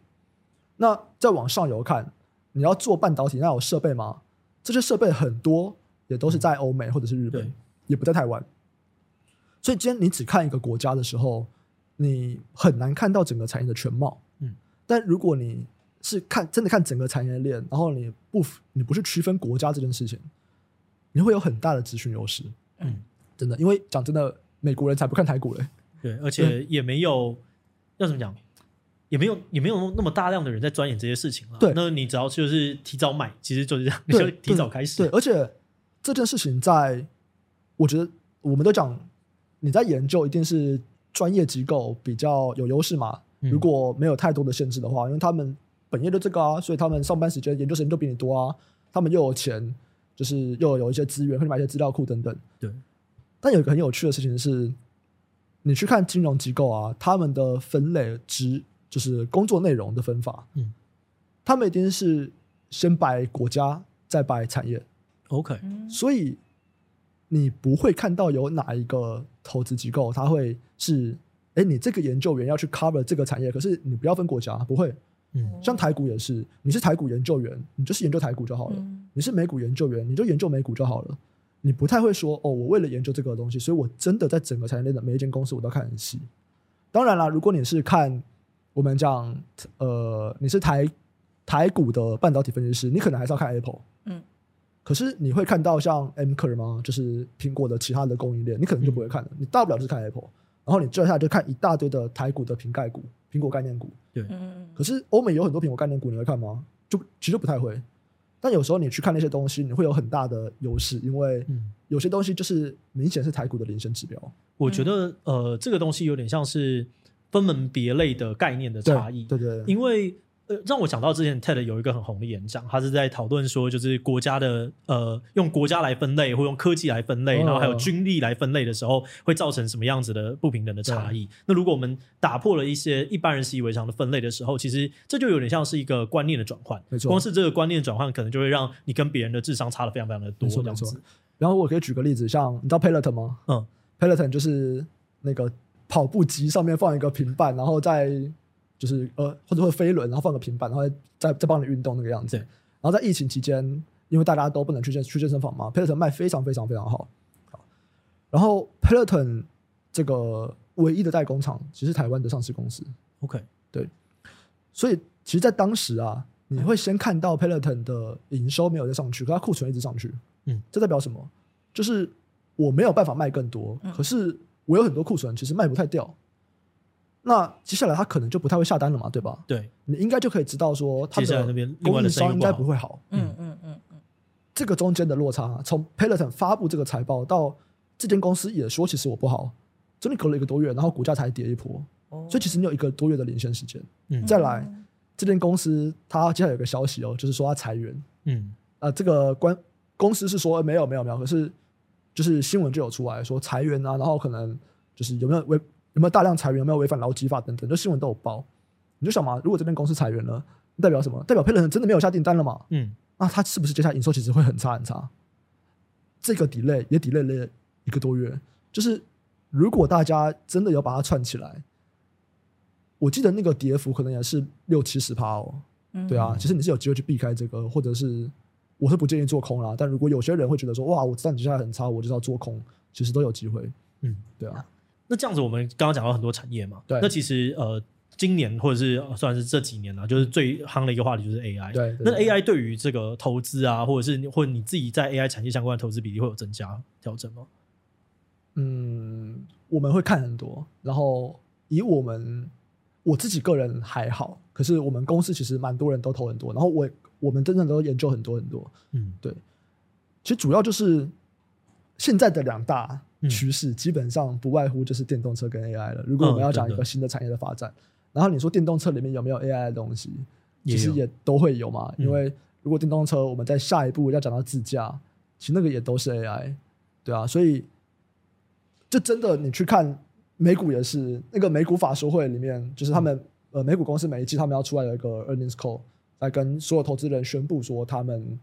那再往上游看，你要做半导体，那有设备吗？这些设备很多也都是在欧美或者是日本，嗯、也不在台湾。所以今天你只看一个国家的时候，你很难看到整个产业的全貌。嗯，但如果你是看真的看整个产业链，然后你不你不是区分国家这件事情，你会有很大的资讯优势。嗯，真的，因为讲真的，美国人才不看台股嘞。对，而且也没有、嗯、要怎么讲，也没有也没有那么大量的人在钻研这些事情了。对，那你只要就是提早买，其实就是这样，提早开始。对，而且这件事情在，我觉得我们都讲，你在研究一定是专业机构比较有优势嘛。嗯、如果没有太多的限制的话，因为他们本业就这个啊，所以他们上班时间、研究时间都比你多啊。他们又有钱，就是又有一些资源，可以买一些资料库等等。对。但有一个很有趣的事情是。你去看金融机构啊，他们的分类之就是工作内容的分法，嗯，他们一定是先摆国家，再摆产业，OK，所以你不会看到有哪一个投资机构，他会是，哎，你这个研究员要去 cover 这个产业，可是你不要分国家，不会，嗯，像台股也是，你是台股研究员，你就是研究台股就好了；嗯、你是美股研究员，你就研究美股就好了。你不太会说哦，我为了研究这个东西，所以我真的在整个产业链的每一间公司我都看很细。当然啦，如果你是看我们讲呃，你是台台股的半导体分析师，你可能还是要看 Apple。嗯。可是你会看到像 Amkor 吗？就是苹果的其他的供应链，你可能就不会看了。嗯、你大不了就是看 Apple，然后你接下来就看一大堆的台股的瓶盖股、苹果概念股。对，可是欧美有很多苹果概念股，你会看吗？就其实不太会。但有时候你去看那些东西，你会有很大的优势，因为有些东西就是明显是台股的领先指标。我觉得呃，这个东西有点像是分门别类的概念的差异。对对，对，因为。呃，让我想到之前 TED 有一个很红的演讲，他是在讨论说，就是国家的呃，用国家来分类，或用科技来分类，然后还有军力来分类的时候，会造成什么样子的不平等的差异？那如果我们打破了一些一般人习以为常的分类的时候，其实这就有点像是一个观念的转换。没错，光是这个观念转换，可能就会让你跟别人的智商差的非常非常的多。这样子。然后我可以举个例子，像你知道 Peloton 吗？嗯，Peloton 就是那个跑步机上面放一个平板，然后在。就是呃，或者会飞轮，然后放个平板，然后再再帮你运动那个样子。然后在疫情期间，因为大家都不能去健去健身房嘛，Peloton 卖非常非常非常好。好，然后 Peloton 这个唯一的代工厂，其实是台湾的上市公司。OK，对。所以其实，在当时啊，你会先看到 Peloton 的营收没有再上去，可它库存一直上去。嗯，这代表什么？就是我没有办法卖更多，可是我有很多库存，其实卖不太掉。那接下来他可能就不太会下单了嘛，对吧？对，你应该就可以知道说，他的供应商应该不会好。嗯嗯嗯嗯，这个中间的落差，从 Peloton 发布这个财报到这间公司也说其实我不好，真的隔了一个多月，然后股价才跌一波。哦，所以其实你有一个多月的领先时间。嗯，再来，这间公司它接下来有个消息哦，就是说它裁员。嗯，啊，这个关公司是说没有没有没有，可是就是新闻就有出来说裁员啊，然后可能就是有没有为。有没有大量裁员？有没有违反劳基法等等？就新闻都有报。你就想嘛，如果这边公司裁员了，代表什么？代表 Peloton 真的没有下订单了嘛？嗯，那他是不是接下来营收其实会很差很差？这个 delay 也 delay 了一个多月。就是如果大家真的要把它串起来，我记得那个跌幅可能也是六七十趴哦。嗯、对啊，其实你是有机会去避开这个，或者是我是不建议做空啦。但如果有些人会觉得说，哇，我知道你接下来很差，我就要做空，其实都有机会。嗯，对啊。那这样子，我们刚刚讲到很多产业嘛，对。那其实呃，今年或者是算是这几年了，就是最夯的一个话题就是 AI。对。那 AI 对于这个投资啊，或者是或者你自己在 AI 产业相关的投资比例会有增加调整吗？嗯，我们会看很多，然后以我们我自己个人还好，可是我们公司其实蛮多人都投很多，然后我我们真正都研究很多很多。嗯，对。其实主要就是现在的两大。趋势基本上不外乎就是电动车跟 AI 了。如果我们要讲一个新的产业的发展，然后你说电动车里面有没有 AI 的东西，其实也都会有嘛。因为如果电动车我们在下一步要讲到自驾，其实那个也都是 AI，对啊。所以就真的你去看美股也是，那个美股法说会里面，就是他们呃美股公司每一季他们要出来有一个 earnings call，来跟所有投资人宣布说他们。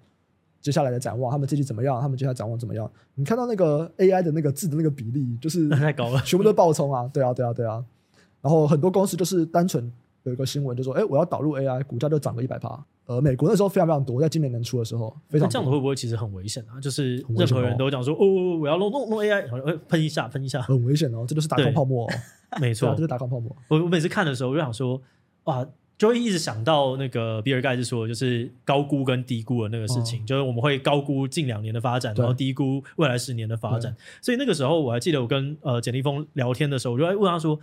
接下来的展望，他们这期怎么样？他们接下来展望怎么样？你看到那个 AI 的那个字的那个比例，就是 太高了，全部都爆冲啊！对啊，对啊，对啊。然后很多公司就是单纯有一个新闻，就说：“哎，我要导入 AI，股价就涨了一百趴。”呃，美国那时候非常非常多，在今年年初的时候，非常多。这样子会不会其实很危险啊？就是任何人都讲说：“哦，我要弄弄弄 AI，然后喷一下，喷一下，很危险哦！”这就是打空泡沫哦，没错，这是打空泡沫。我我每次看的时候，我就想说：“哇！”就会一直想到那个比尔盖茨说，就是高估跟低估的那个事情，哦、就是我们会高估近两年的发展，然后低估未来十年的发展。所以那个时候我还记得，我跟呃简立峰聊天的时候，我就问他说，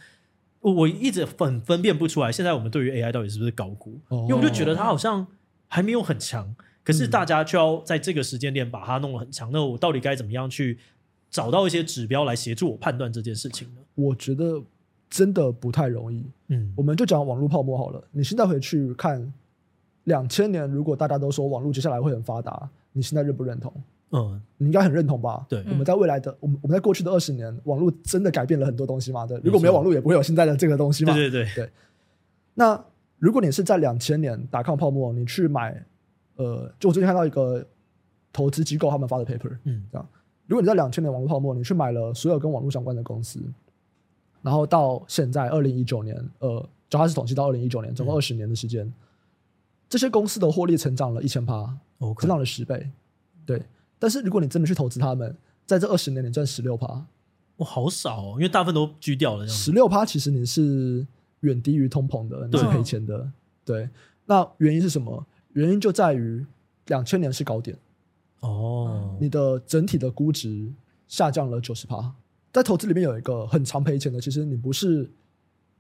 我一直分分辨不出来，现在我们对于 AI 到底是不是高估？哦、因为我就觉得它好像还没有很强，可是大家就要在这个时间点把它弄得很强。那我到底该怎么样去找到一些指标来协助我判断这件事情呢？我觉得。真的不太容易。嗯，我们就讲网络泡沫好了。你现在回去看，两千年如果大家都说网络接下来会很发达，你现在认不认同？嗯，你应该很认同吧？对，我们在未来的，我们我们在过去的二十年，网络真的改变了很多东西嘛？对，如果没有网络，也不会有现在的这个东西嘛？对对对对。那如果你是在两千年打抗泡沫，你去买，呃，就我最近看到一个投资机构他们发的 paper，嗯，这样，如果你在两千年网络泡沫，你去买了所有跟网络相关的公司。然后到现在二零一九年，呃，主要是统计到二零一九年，总共二十年的时间，嗯、这些公司的获利成长了一千趴，成长了十倍，对。但是如果你真的去投资他们，在这二十年你赚十六趴，哇，好少哦，因为大部分都居掉了。十六趴其实你是远低于通膨的，你是赔钱的。对，那原因是什么？原因就在于两千年是高点哦，你的整体的估值下降了九十趴。在投资里面有一个很常赔钱的，其实你不是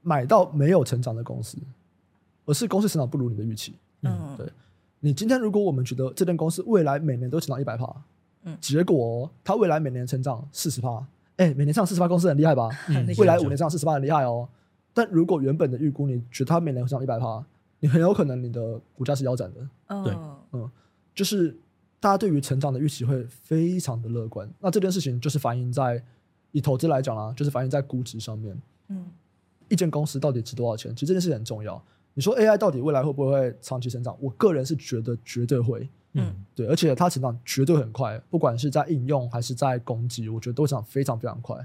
买到没有成长的公司，而是公司成长不如你的预期。嗯，对。你今天如果我们觉得这间公司未来每年都成长一百趴，嗯，结果它未来每年成长四十趴，哎，每年成长四十趴公司很厉害吧？嗯，未来五年成长四十趴很厉害哦。但如果原本的预估你觉得它每年成长一百趴，你很有可能你的股价是腰斩的。嗯，对，嗯，就是大家对于成长的预期会非常的乐观。那这件事情就是反映在以投资来讲啦，就是反映在估值上面。嗯，一间公司到底值多少钱？其实这件事情很重要。你说 AI 到底未来会不会长期成长？我个人是觉得绝对会，嗯，对，而且它成长绝对很快，不管是在应用还是在供给，我觉得都成长非常非常快。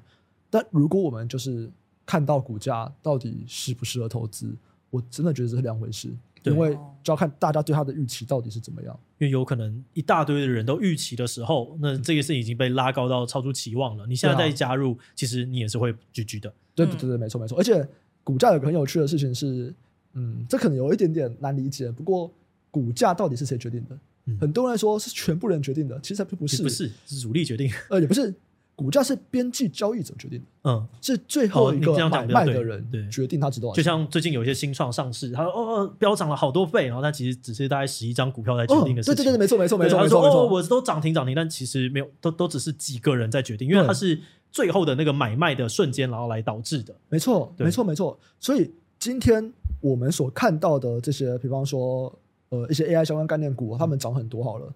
但如果我们就是看到股价到底适不适合投资，我真的觉得这是两回事，因为就要看大家对它的预期到底是怎么样。因为有可能一大堆的人都预期的时候，那这个事已经被拉高到超出期望了。你现在再加入，其实你也是会 GG 的。对对对对，没错没错。而且股价有个很有趣的事情是。嗯，这可能有一点点难理解。不过，股价到底是谁决定的？嗯、很多人说是全部人决定的，其实还不是，不是，是主力决定。呃，也不是，股价是边际交易者决定的。嗯，是最后一个买卖的人决定它值多少钱。就像最近有一些新创上市，他说哦，飙涨了好多倍，然后它其实只是大概十一张股票在决定的事情。对对对，没错没错没错。他说哦，我都涨停涨停，但其实没有，都都只是几个人在决定，因为它是最后的那个买卖的瞬间，然后来导致的。没错，没错没错。所以今天。我们所看到的这些，比方说，呃，一些 AI 相关概念股，他们涨很多好了，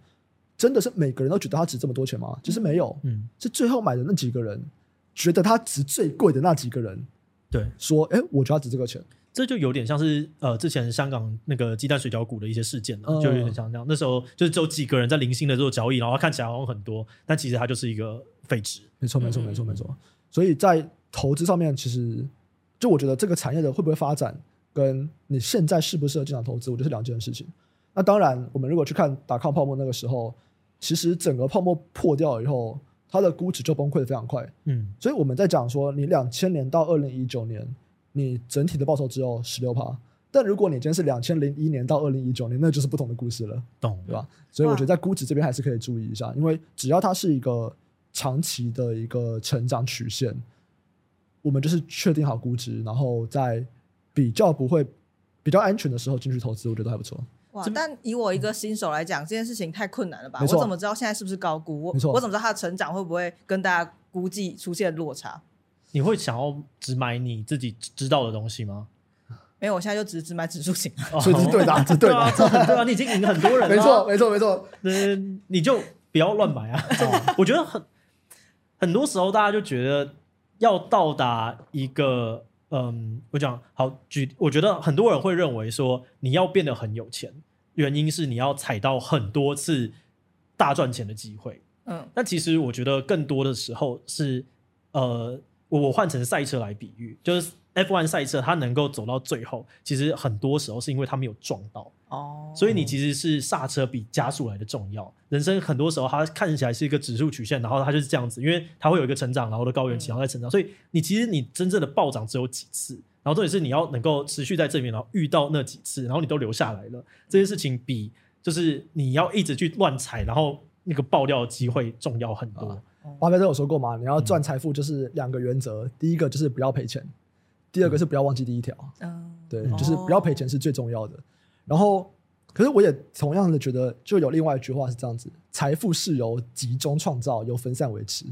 真的是每个人都觉得它值这么多钱吗？其实没有，嗯，是最后买的那几个人觉得它值最贵的那几个人，对，说，哎，我觉得它值这个钱，这就有点像是呃，之前香港那个鸡蛋水饺股的一些事件了，就有点像这样。那时候就是只有几个人在零星的做交易，然后看起来好像很多，但其实它就是一个废纸。没错，没错，没错，没错。所以在投资上面，其实就我觉得这个产业的会不会发展？跟你现在适不适合进场投资，我觉得是两件事情。那当然，我们如果去看打抗泡沫那个时候，其实整个泡沫破掉以后，它的估值就崩溃的非常快。嗯，所以我们在讲说，你两千年到二零一九年，你整体的报酬只有十六趴。但如果你今天是两千零一年到二零一九年，那就是不同的故事了，懂对吧？所以我觉得在估值这边还是可以注意一下，因为只要它是一个长期的一个成长曲线，我们就是确定好估值，然后在。比较不会比较安全的时候进去投资，我觉得还不错。哇！但以我一个新手来讲，这件事情太困难了吧？我怎么知道现在是不是高估？我我怎么知道它的成长会不会跟大家估计出现落差？你会想要只买你自己知道的东西吗？没有，我现在就只只买指数型，所以这是对的，这对的，对啊，你已经赢很多人了。没错，没错，没错。嗯，你就不要乱买啊！我觉得很很多时候，大家就觉得要到达一个。嗯，我讲好举，我觉得很多人会认为说，你要变得很有钱，原因是你要踩到很多次大赚钱的机会。嗯，但其实我觉得更多的时候是，呃，我换成赛车来比喻，就是 F1 赛车它能够走到最后，其实很多时候是因为它没有撞到。哦，所以你其实是刹车比加速来的重要。人生很多时候它看起来是一个指数曲线，然后它就是这样子，因为它会有一个成长，然后的高原期，然后再成长。所以你其实你真正的暴涨只有几次，然后重点是你要能够持续在这边，然后遇到那几次，然后你都留下来了，这件事情比就是你要一直去乱踩，然后那个爆掉的机会重要很多。巴菲特有说过嘛，你要赚财富就是两个原则，第一个就是不要赔钱，第二个是不要忘记第一条。嗯，对，就是不要赔钱是最重要的。然后，可是我也同样的觉得，就有另外一句话是这样子：财富是由集中创造，由分散维持。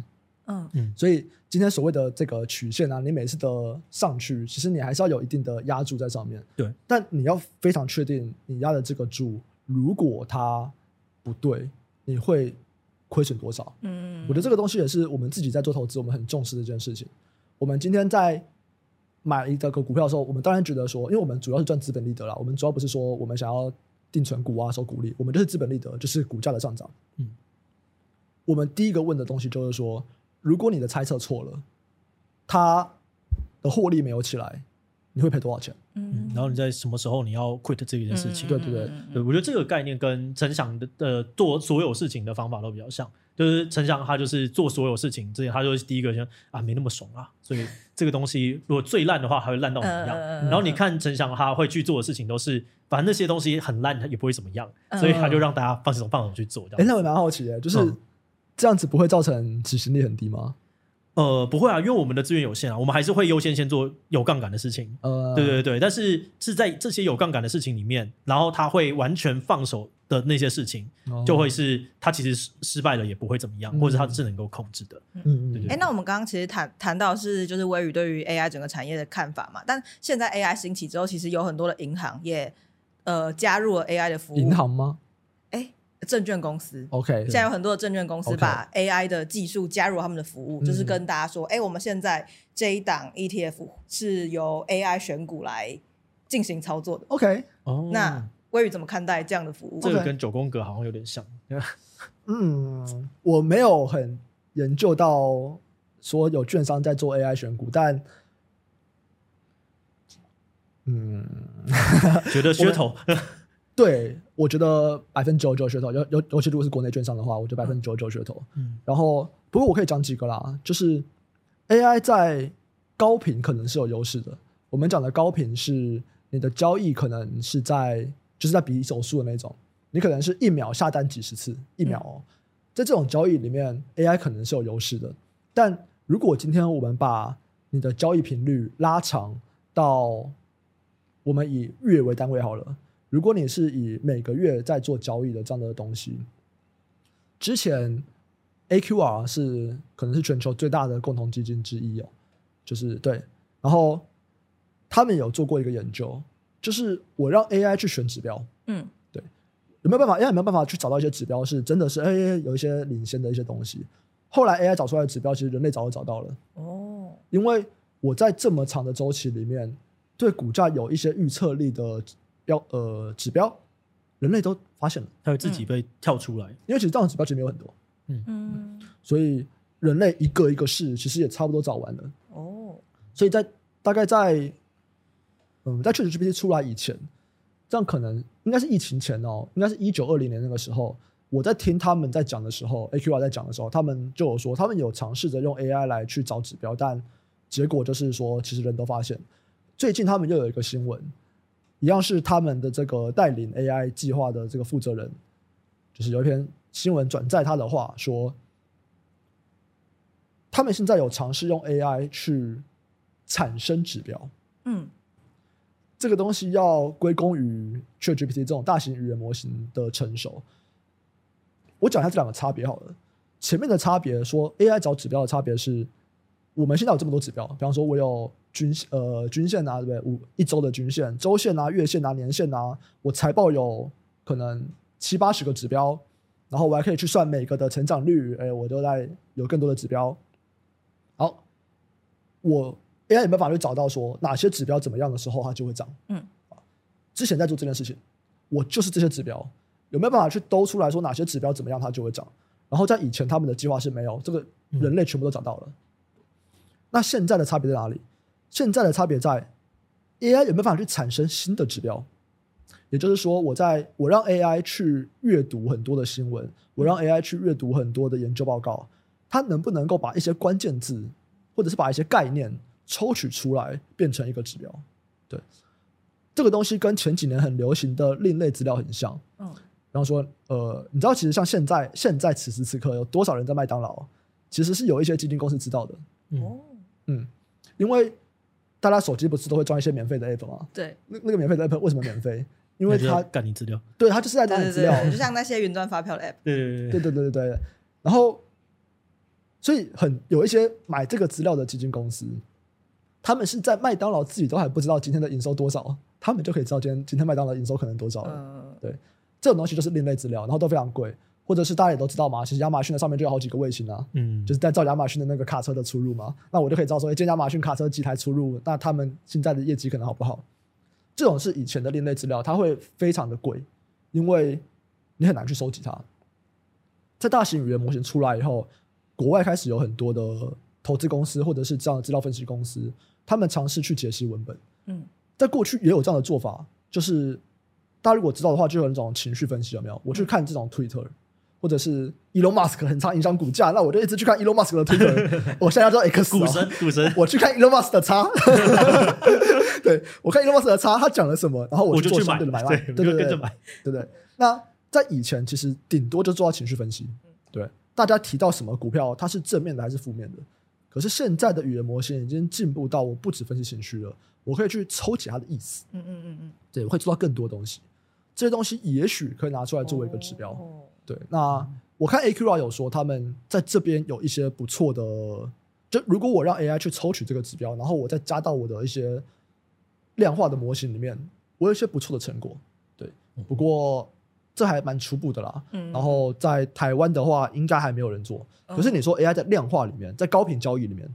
嗯嗯，所以今天所谓的这个曲线啊，你每次的上去，其实你还是要有一定的压注在上面。对，但你要非常确定你压的这个注，如果它不对，你会亏损多少？嗯，我觉得这个东西也是我们自己在做投资，我们很重视的一件事情。我们今天在。买一个股票的时候，我们当然觉得说，因为我们主要是赚资本利得啦。我们主要不是说我们想要定存股啊、收股利，我们就是资本利得，就是股价的上涨。嗯，我们第一个问的东西就是说，如果你的猜测错了，它的获利没有起来，你会赔多少钱？嗯，然后你在什么时候你要 quit 这件事情？对对对，对，我觉得这个概念跟陈翔的呃做所有事情的方法都比较像。就是陈翔他就是做所有事情之前，他就是第一个先啊没那么爽啊，所以这个东西如果最烂的话，还会烂到怎么样？然后你看陈翔他会去做的事情都是，反正那些东西很烂，他也不会怎么样，所以他就让大家放手放手去做。哎，那我蛮好奇的，就是这样子不会造成执行力很低吗？呃，不会啊，因为我们的资源有限啊，我们还是会优先先做有杠杆的事情。呃，对对对，但是是在这些有杠杆的事情里面，然后他会完全放手的那些事情，哦、就会是他其实失失败了也不会怎么样，嗯、或者他是能够控制的。嗯嗯。哎，那我们刚刚其实谈谈到是就是微宇对于 AI 整个产业的看法嘛，但现在 AI 兴起之后，其实有很多的银行也呃加入了 AI 的服务。银行吗？证券公司，OK，现在有很多的证券公司把 AI 的技术加入他们的服务，就是跟大家说，哎，我们现在这一档 ETF 是由 AI 选股来进行操作的，OK。那威宇怎么看待这样的服务？这个跟九宫格好像有点像。嗯，我没有很研究到说有券商在做 AI 选股，但嗯，觉得噱头。对，我觉得百分之九十九噱头，尤尤尤其如果是国内券商的话，我觉得百分之九十九噱头。嗯，然后不过我可以讲几个啦，就是 AI 在高频可能是有优势的。我们讲的高频是你的交易可能是在就是在比手速的那种，你可能是一秒下单几十次，一秒哦，在这种交易里面，AI 可能是有优势的。但如果今天我们把你的交易频率拉长到我们以月为单位好了。如果你是以每个月在做交易的这样的东西，之前 AQR 是可能是全球最大的共同基金之一哦，就是对，然后他们有做过一个研究，就是我让 AI 去选指标，嗯，对，有没有办法？AI 有没有办法去找到一些指标是真的是 AI 有一些领先的一些东西？后来 AI 找出来的指标，其实人类早就找到了哦，因为我在这么长的周期里面，对股价有一些预测力的。标呃指标，人类都发现了，它会自己被跳出来，因为其实这样的指标其实没有很多，嗯嗯，所以人类一个一个试，其实也差不多找完了哦。所以在大概在嗯在 ChatGPT 出来以前，这样可能应该是疫情前哦，应该是一九二零年那个时候，我在听他们在讲的时候，AQR 在讲的时候，他们就有说，他们有尝试着用 AI 来去找指标，但结果就是说，其实人都发现。最近他们又有一个新闻。一样是他们的这个带领 AI 计划的这个负责人，就是有一篇新闻转载他的话说，他们现在有尝试用 AI 去产生指标。嗯，这个东西要归功于 ChatGPT 这种大型语言模型的成熟。我讲一下这两个差别好了。前面的差别说 AI 找指标的差别是，我们现在有这么多指标，比方说我有。均呃均线啊，对不对？五一周的均线、周线啊、月线啊、年线啊，我财报有可能七八十个指标，然后我还可以去算每个的成长率，哎，我都在有更多的指标。好，我 AI 有没有办法去找到说哪些指标怎么样的时候它就会涨？嗯，之前在做这件事情，我就是这些指标有没有办法去兜出来说哪些指标怎么样它就会涨？然后在以前他们的计划是没有这个，人类全部都找到了。嗯、那现在的差别在哪里？现在的差别在，AI 有没有办法去产生新的指标？也就是说，我在我让 AI 去阅读很多的新闻，我让 AI 去阅读很多的研究报告，它能不能够把一些关键字，或者是把一些概念抽取出来，变成一个指标？对，这个东西跟前几年很流行的另类资料很像。嗯，然后说，呃，你知道，其实像现在，现在此时此刻有多少人在麦当劳？其实是有一些基金公司知道的。哦，嗯，因为。大家手机不是都会装一些免费的 app 吗？对，那那个免费的 app 为什么免费？因为它干你资料，对，它就是在干你资料，就像那些云端发票的 app。对对对对对对。然后，所以很有一些买这个资料的基金公司，他们是在麦当劳自己都还不知道今天的营收多少，他们就可以知道今天今天麦当劳营收可能多少了。嗯、对，这种东西就是另类资料，然后都非常贵。或者是大家也都知道嘛，其实亚马逊的上面就有好几个卫星啊，嗯，就是在照亚马逊的那个卡车的出入嘛，那我就可以知道说，哎，今天亚马逊卡车几台出入，那他们现在的业绩可能好不好？这种是以前的另类资料，它会非常的贵，因为你很难去收集它。在大型语言模型出来以后，国外开始有很多的投资公司或者是这样的资料分析公司，他们尝试去解析文本，嗯，在过去也有这样的做法，就是大家如果知道的话，就有那种情绪分析有没有？我去看这种 Twitter。或者是 Elon Musk 很常影响股价，那我就一直去看 Elon Musk 的推特。我现在要知道 X 股神，股神，我去看 Elon Musk 的叉。对，我看 Elon Musk 的叉，他讲了什么，然后我就做相对的买卖。对对对，跟着买，对对。那在以前，其实顶多就做到情绪分析。对，大家提到什么股票，它是正面的还是负面的？可是现在的语言模型已经进步到，我不只分析情绪了，我可以去抽解它的意思。嗯嗯嗯嗯，对，我会做到更多东西。这些东西也许可以拿出来作为一个指标。对，那我看 Aqira 有说他们在这边有一些不错的，就如果我让 AI 去抽取这个指标，然后我再加到我的一些量化的模型里面，我有一些不错的成果。对，不过这还蛮初步的啦。嗯，然后在台湾的话，应该还没有人做。可是你说 AI 在量化里面，在高频交易里面，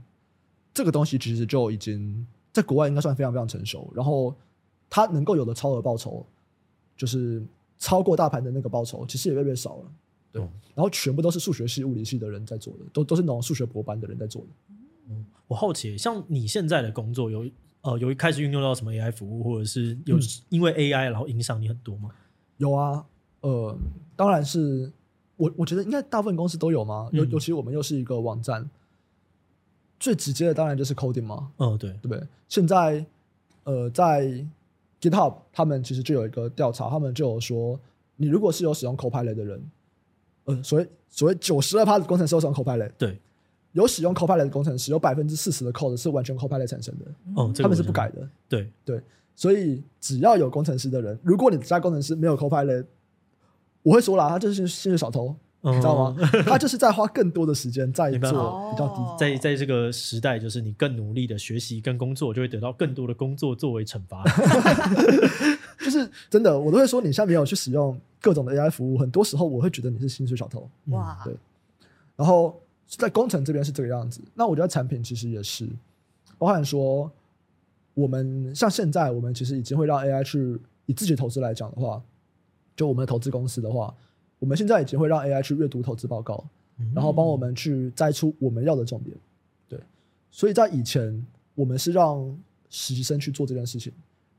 这个东西其实就已经在国外应该算非常非常成熟。然后它能够有的超额报酬，就是。超过大盘的那个报酬，其实也越来越少了。对，嗯、然后全部都是数学系、物理系的人在做的，都都是那种数学博班的人在做的。嗯，我好奇，像你现在的工作有呃有一开始运用到什么 AI 服务，或者是有因为 AI 然后影响你很多吗？有啊，呃，当然是我我觉得应该大部分公司都有嘛。尤、嗯、尤其我们又是一个网站，最直接的当然就是 coding 嘛。嗯，对，对不对？现在呃在。GitHub 他们其实就有一个调查，他们就有说，你如果是有使用 Copilot 的人，呃，所谓所谓九十二趴的工程师都使用 Copilot，对，有使用 Copilot 的工程师有百分之四十的 code 是完全 Copilot 产生的，哦，他们是不改的，对对，所以只要有工程师的人，如果你家工程师没有 Copilot，我会说啦，他就是薪水小偷。你知道吗？他就是在花更多的时间在 做比较低，在在这个时代，就是你更努力的学习跟工作，就会得到更多的工作作为惩罚。就是真的，我都会说，你现在没有去使用各种的 AI 服务，很多时候我会觉得你是薪水小偷。哇，对。然后在工程这边是这个样子，那我觉得产品其实也是，包含说我们像现在，我们其实已经会让 AI 去以自己投资来讲的话，就我们的投资公司的话。我们现在已经会让 AI 去阅读投资报告，然后帮我们去摘出我们要的重点。对，所以在以前，我们是让实习生去做这件事情，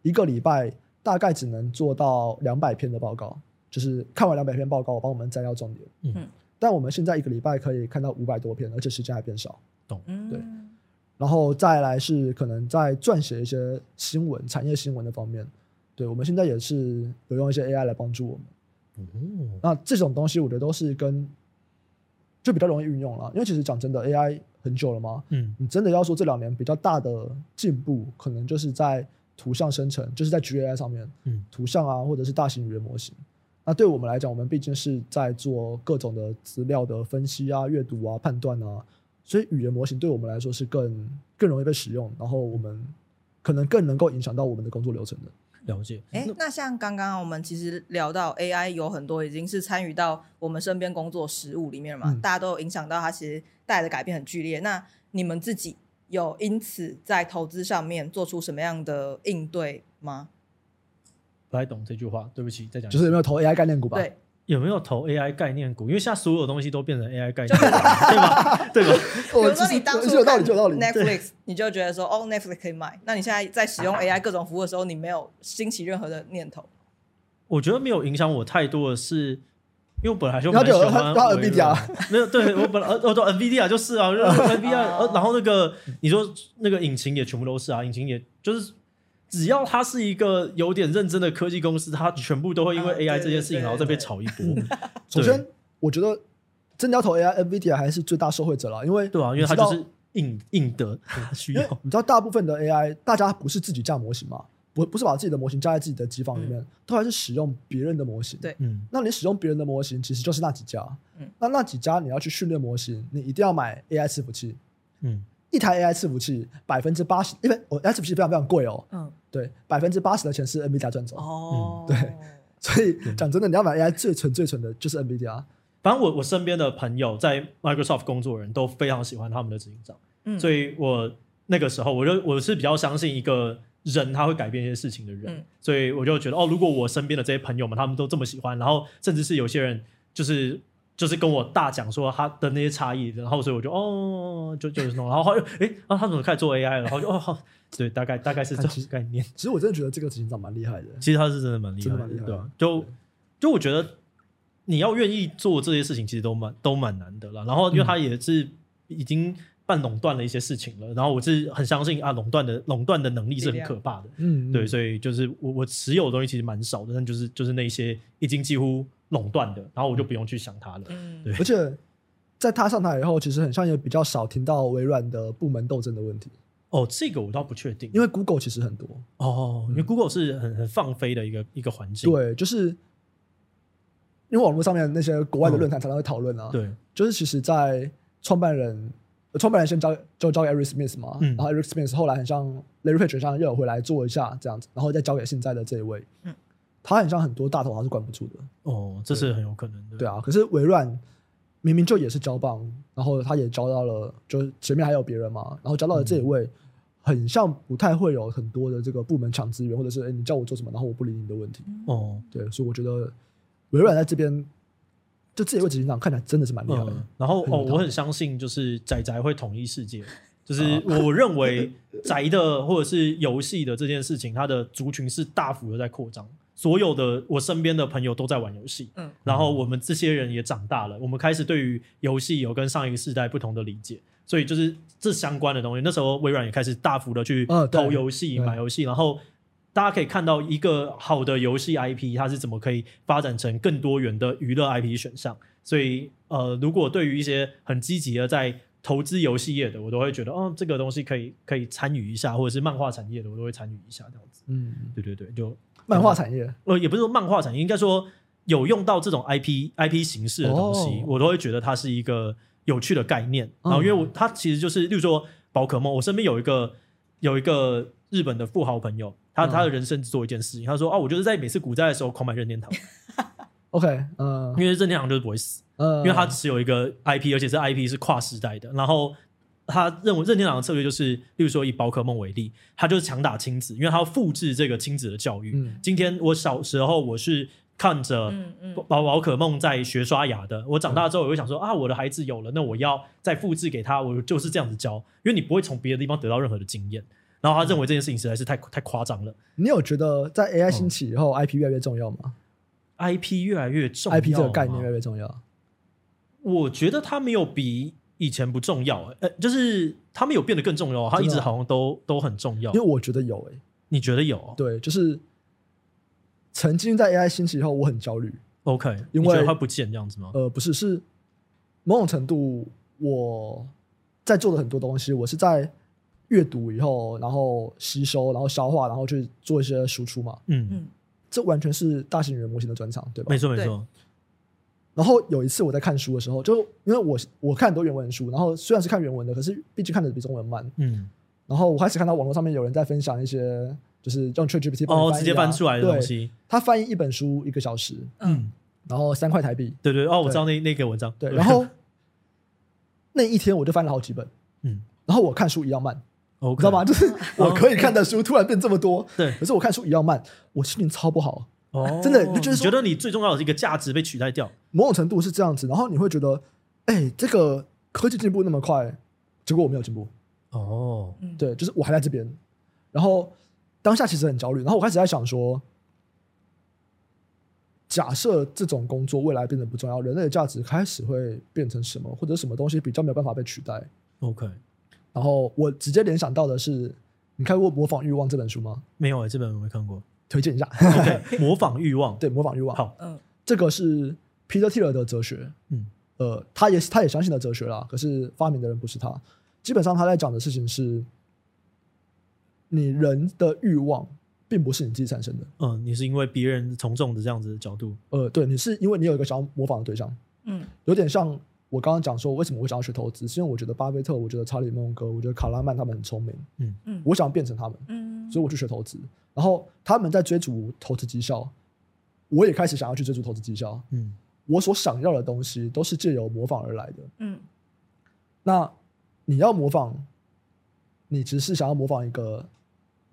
一个礼拜大概只能做到两百篇的报告，就是看完两百篇报告，帮我们摘要重点。嗯，但我们现在一个礼拜可以看到五百多篇，而且时间还变少。懂？对。然后再来是可能在撰写一些新闻、产业新闻的方面，对，我们现在也是有用一些 AI 来帮助我们。嗯，那这种东西我觉得都是跟就比较容易运用了，因为其实讲真的，AI 很久了嘛。嗯，你真的要说这两年比较大的进步，可能就是在图像生成，就是在 GAI 上面，嗯，图像啊，或者是大型语言模型。那对我们来讲，我们毕竟是在做各种的资料的分析啊、阅读啊、判断啊，所以语言模型对我们来说是更更容易被使用，然后我们可能更能够影响到我们的工作流程的。了解。哎、欸，那像刚刚我们其实聊到 AI 有很多已经是参与到我们身边工作实务里面了嘛，嗯、大家都有影响到它，其实带来的改变很剧烈。那你们自己有因此在投资上面做出什么样的应对吗？不太懂这句话，对不起，再讲。就是有没有投 AI 概念股吧？对。有没有投 AI 概念股？因为现在所有东西都变成 AI 概念股，对吧？对吧？比如说你当初看 Netflix，你就觉得说哦，Netflix 可以买。那你现在在使用 AI 各种服务的时候，你没有兴起任何的念头？我觉得没有影响我太多的是，因为我本来就蛮喜欢 NVIDIA，没有对我本来呃，对 NVIDIA 就是啊，NVIDIA，然后那个你说那个引擎也全部都是啊，引擎也就是。只要它是一个有点认真的科技公司，它全部都会因为 AI 这件事情，然后再被炒一波。首先，我觉得真的要投 AI，NVIDIA 还是最大受惠者了，因为对啊，因为它就是硬硬的 需要。你知道，大部分的 AI，大家不是自己架模型嘛？不，不是把自己的模型架在自己的机房里面，都还是使用别人的模型。对，嗯，那你使用别人的模型，其实就是那几家。嗯，那那几家你要去训练模型，你一定要买 AI 伺服器。嗯。一台 AI 伺服器百分之八十，因为我 AI 伺服器非常非常贵哦。嗯，对，百分之八十的钱是 NVIDIA 赚走。哦，对，所以讲真的，你要买 AI 最纯最纯的就是 NVIDIA。反正我我身边的朋友在 Microsoft 工作的人都非常喜欢他们的执行长。嗯，所以我那个时候我就我是比较相信一个人他会改变一些事情的人。嗯，所以我就觉得哦，如果我身边的这些朋友们他们都这么喜欢，然后甚至是有些人就是。就是跟我大讲说他的那些差异，然后所以我就哦，就就是弄，然后哎，啊，他怎么开始做 AI 了？然后就哦，好，对，大概大概是这种概念。其实我真的觉得这个执行长蛮厉害的。其实他是真的蛮厉害的，对吧？就就我觉得你要愿意做这些事情，其实都蛮都蛮难的了。然后因为他也是已经半垄断了一些事情了，然后我是很相信啊，垄断的垄断的能力是很可怕的。嗯，对，所以就是我我持有的东西其实蛮少的，但就是就是那些已经几乎。垄断的，然后我就不用去想它了。嗯，对。而且在他上台以后，其实很像也比较少听到微软的部门斗争的问题。哦，这个我倒不确定，因为 Google 其实很多。哦，因为 Google 是很很放飞的一个一个环境。对，就是因为网络上面那些国外的论坛常常会讨论啊。对，就是其实，在创办人创办人先交就交给 Eric Smith 嘛，然后 Eric Smith 后来很像 Larry Page 上又有回来做一下这样子，然后再交给现在的这一位。嗯。他很像很多大头，他是管不住的。哦，这是很有可能的。对啊，可是微软明明就也是交棒，然后他也交到了，就前面还有别人嘛，然后交到了这一位，很像不太会有很多的这个部门抢资源，或者是哎，你叫我做什么，然后我不理你的问题。哦，对，所以我觉得微软在这边就这一位执行长看起来真的是蛮厉害的。然后哦，我很相信就是宅宅会统一世界，就是我认为宅的或者是游戏的这件事情，它的族群是大幅的在扩张。所有的我身边的朋友都在玩游戏，嗯，然后我们这些人也长大了，我们开始对于游戏有跟上一个世代不同的理解，所以就是这相关的东西。那时候微软也开始大幅的去投游戏、买游戏，然后大家可以看到一个好的游戏 IP 它是怎么可以发展成更多元的娱乐 IP 选项。所以呃，如果对于一些很积极的在投资游戏业的，我都会觉得哦，这个东西可以可以参与一下，或者是漫画产业的，我都会参与一下这样子。嗯，对对对，就。漫画产业，呃，也不是说漫画产业，应该说有用到这种 IP IP 形式的东西，哦、我都会觉得它是一个有趣的概念。然后，因为我它其实就是，例如说宝可梦，我身边有一个有一个日本的富豪朋友，他、嗯、他的人生只做一件事情，他说啊，我就是在每次股灾的时候狂买任天堂。OK，嗯，因为任天堂就是不会死，嗯，因为它只有一个 IP，而且这 IP 是跨时代的，然后。他认为任天堂的策略就是，例如说以宝可梦为例，他就是强打亲子，因为他要复制这个亲子的教育。嗯、今天我小时候我是看着宝宝可梦在学刷牙的，我长大之后我会想说、嗯、啊，我的孩子有了，那我要再复制给他，我就是这样子教，因为你不会从别的地方得到任何的经验。然后他认为这件事情实在是太太夸张了。你有觉得在 AI 兴起以后、嗯、，IP 越来越重要吗？IP 越来越重要，IP 这个概念越来越重要。我觉得它没有比。以前不重要，呃，就是他们有变得更重要，他一直好像都都很重要。因为我觉得有，哎，你觉得有？对，就是曾经在 AI 兴起以后，我很焦虑。OK，因为它不见这样子吗？呃，不是，是某种程度我在做的很多东西，我是在阅读以后，然后吸收，然后消化，然后去做一些输出嘛。嗯嗯，这完全是大型语言模型的专长，对吧？没错，没错。然后有一次我在看书的时候，就因为我我看很多原文书，然后虽然是看原文的，可是毕竟看的比中文慢。嗯。然后我开始看到网络上面有人在分享一些，就是用 ChatGPT 哦，直接翻出来的东西。他翻译一本书一个小时，嗯，然后三块台币。对对哦，我知道那那个文章。对，然后 那一天我就翻了好几本，嗯，然后我看书一样慢，你知道吗？就是我可以看的书突然变这么多，对，可是我看书一样慢，我心情超不好。哦，真的，你就觉得你最重要的一个价值被取代掉，某种程度是这样子，然后你会觉得，哎、欸，这个科技进步那么快，结果我没有进步。哦，对，就是我还在这边，然后当下其实很焦虑，然后我开始在想说，假设这种工作未来变得不重要，人类的价值开始会变成什么，或者什么东西比较没有办法被取代？OK，然后我直接联想到的是，你看过《模仿欲望》这本书吗？没有、欸，这本我没看过。推荐一下，okay, 模仿欲望，对，模仿欲望。好，嗯，这个是 Peter Thiel 的哲学，嗯，呃，他也他也相信的哲学啦，可是发明的人不是他。基本上他在讲的事情是，你人的欲望并不是你自己产生的，嗯，你是因为别人从众的这样子的角度，呃，对，你是因为你有一个想要模仿的对象，嗯，有点像我刚刚讲说，为什么我会想要学投资，是因为我觉得巴菲特，我觉得查理孟格，我觉得卡拉曼他们很聪明，嗯嗯，我想要变成他们，嗯，所以我去学投资。然后他们在追逐投资绩效，我也开始想要去追逐投资绩效。嗯，我所想要的东西都是借由模仿而来的。嗯，那你要模仿，你只是想要模仿一个，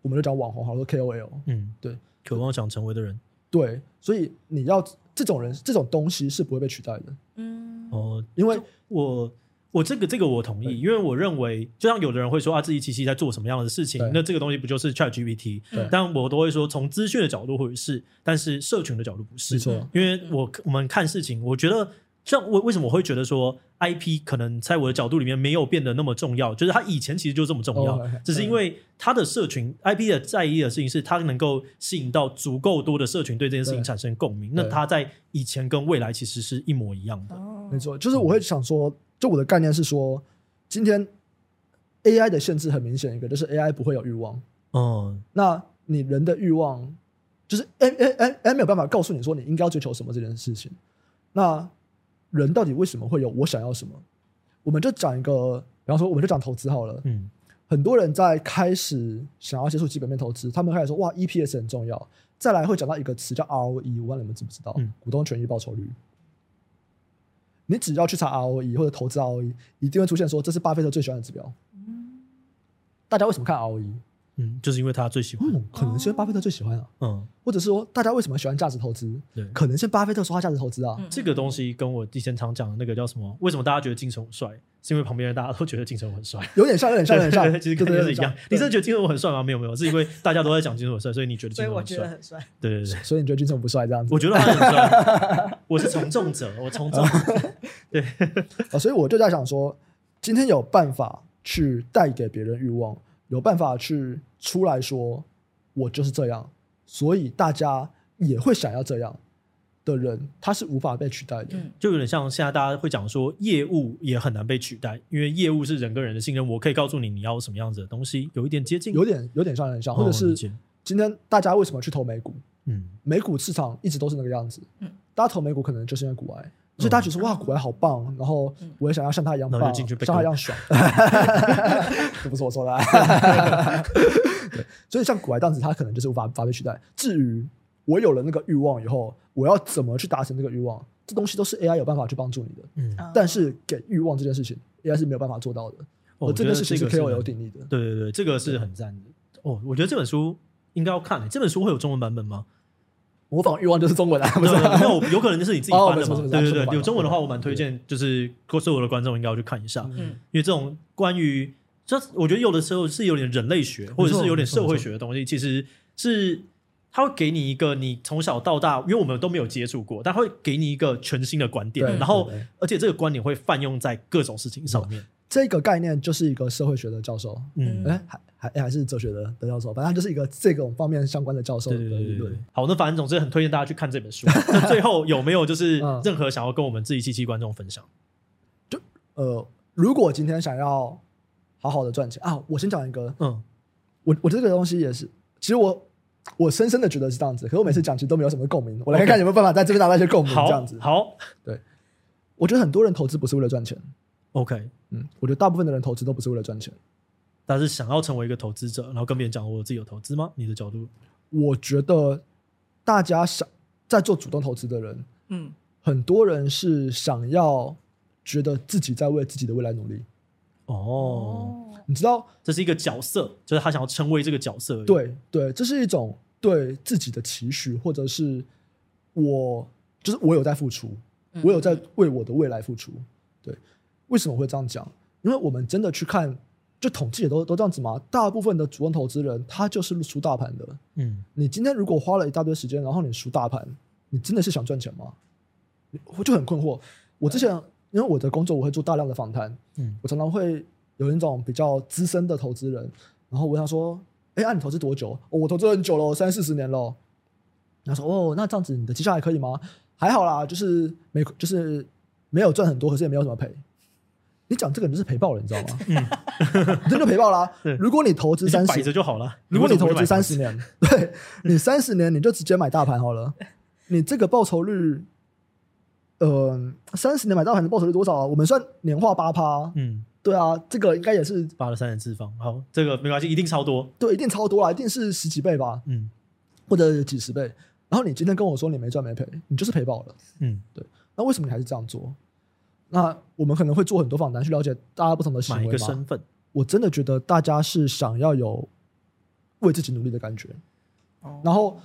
我们就讲网红，好说 KOL。嗯，对，渴望想成为的人。对，所以你要这种人，这种东西是不会被取代的。嗯。哦，因为我。我这个这个我同意，因为我认为，就像有的人会说啊，自己机器在做什么样的事情，那这个东西不就是 ChatGPT？但我都会说，从资讯的角度或者是，但是社群的角度不是。没错，因为我我们看事情，我觉得像为为什么我会觉得说 IP 可能在我的角度里面没有变得那么重要，就是它以前其实就这么重要，只是因为它的社群 IP 的在意的事情是它能够吸引到足够多的社群对这件事情产生共鸣。那它在以前跟未来其实是一模一样的。没错，就是我会想说。就我的概念是说，今天 AI 的限制很明显，一个就是 AI 不会有欲望。嗯，那你人的欲望，就是 AI AI AI 没有办法告诉你说你应该要追求什么这件事情。那人到底为什么会有我想要什么？我们就讲一个，比方说，我们就讲投资好了。嗯，很多人在开始想要接触基本面投资，他们开始说哇，EPS 很重要。再来会讲到一个词叫 ROE，我不知道你们知不知道？嗯，股东权益报酬率。你只要去查 ROE 或者投资 ROE，一定会出现说这是巴菲特最喜欢的指标。大家为什么看 ROE？嗯，就是因为他最喜欢。嗯，可能是因为巴菲特最喜欢啊。嗯，或者是说大家为什么喜欢价值投资？对，可能是巴菲特说他价值投资啊。这个东西跟我以前常讲的那个叫什么？为什么大家觉得金城武帅？是因为旁边人大家都觉得金城武很帅。有点像，有点像，有点像。其实跟你是一样。你真的觉得金城武很帅吗？没有，没有，是因为大家都在讲金城武帅，所以你觉得金城武很帅。所以我觉得很帅。对对对，所以你觉得金城武不帅这样子？我觉得他很帅。我是从众者，我从众。对 啊，所以我就在想说，今天有办法去带给别人欲望。有办法去出来说，我就是这样，所以大家也会想要这样的人，他是无法被取代的。嗯，就有点像现在大家会讲说，业务也很难被取代，因为业务是人跟人的信任。我可以告诉你你要什么样子的东西，有一点接近，有点有点像，人像，或者是今天大家为什么去投美股？嗯，美股市场一直都是那个样子。嗯，大家投美股可能就是因为股癌。所以大家觉得哇，古埃好棒，然后我也想要像他一样棒，像他一样爽。这不是我说的、所以像古埃这样子，他可能就是无法无法被取代。至于我有了那个欲望以后，我要怎么去达成这个欲望，这东西都是 AI 有办法去帮助你的。嗯，但是给欲望这件事情，AI 是没有办法做到的。哦，这件事情是 KOL 有定义的。对对对，这个是很赞的。哦，我觉得这本书应该要看、欸。这本书会有中文版本吗？模仿欲望就是中文啊，不是？没有，有可能就是你自己 翻的嘛。对对对，有中文的话，我蛮推荐，就是所有的观众应该要去看一下。嗯，因为这种关于，这我觉得有的时候是有点人类学，或者是有点社会学的东西，其实是它会给你一个你从小到大，因为我们都没有接触过，但会给你一个全新的观点，然后而且这个观点会泛用在各种事情上面。这个概念就是一个社会学的教授，嗯，哎，还还还是哲学的的教授，反正他就是一个这种方面相关的教授的理论。对对对对。好，那反正总之很推荐大家去看这本书。那最后有没有就是任何想要跟我们自己七七观众分享？就呃，如果今天想要好好的赚钱啊，我先讲一个，嗯，我我这个东西也是，其实我我深深的觉得是这样子，可是我每次讲其实都没有什么共鸣。我来看看有没有办法在这边拿到一些共鸣，这样子。好，对，我觉得很多人投资不是为了赚钱。OK，嗯，我觉得大部分的人投资都不是为了赚钱，但是想要成为一个投资者，然后跟别人讲我自己有投资吗？你的角度？我觉得大家想在做主动投资的人，嗯，很多人是想要觉得自己在为自己的未来努力。哦，你知道这是一个角色，就是他想要成为这个角色。对对，这是一种对自己的期许，或者是我就是我有在付出，我有在为我的未来付出。对。为什么会这样讲？因为我们真的去看，就统计也都都这样子嘛。大部分的主动投资人，他就是输大盘的。嗯，你今天如果花了一大堆时间，然后你输大盘，你真的是想赚钱吗？我就很困惑。我之前因为我的工作，我会做大量的访谈。嗯，我常常会有一种比较资深的投资人，然后我问他说：“哎，那你投资多久？”哦，我投资很久了，三四十年了。他说：“哦，那这样子你的绩效还可以吗？”还好啦，就是没就是没有赚很多，可是也没有什么赔。你讲这个你就是赔爆了，你知道吗？嗯，真的赔爆了。如果你投资三十，摆着就好了。如果你投资三十年，对你三十年你就直接买大盘好了。你这个报酬率，呃，三十年买大盘的报酬率多少啊？我们算年化八趴。嗯，对啊，这个应该也是八了三的次方。好，这个没关系，一定超多。对，一定超多啦，一定是十几倍吧。嗯，或者几十倍。然后你今天跟我说你没赚没赔，你就是赔爆了。嗯，对。那为什么你还是这样做？那我们可能会做很多访谈，去了解大家不同的行为。一个身份，我真的觉得大家是想要有为自己努力的感觉。哦。然后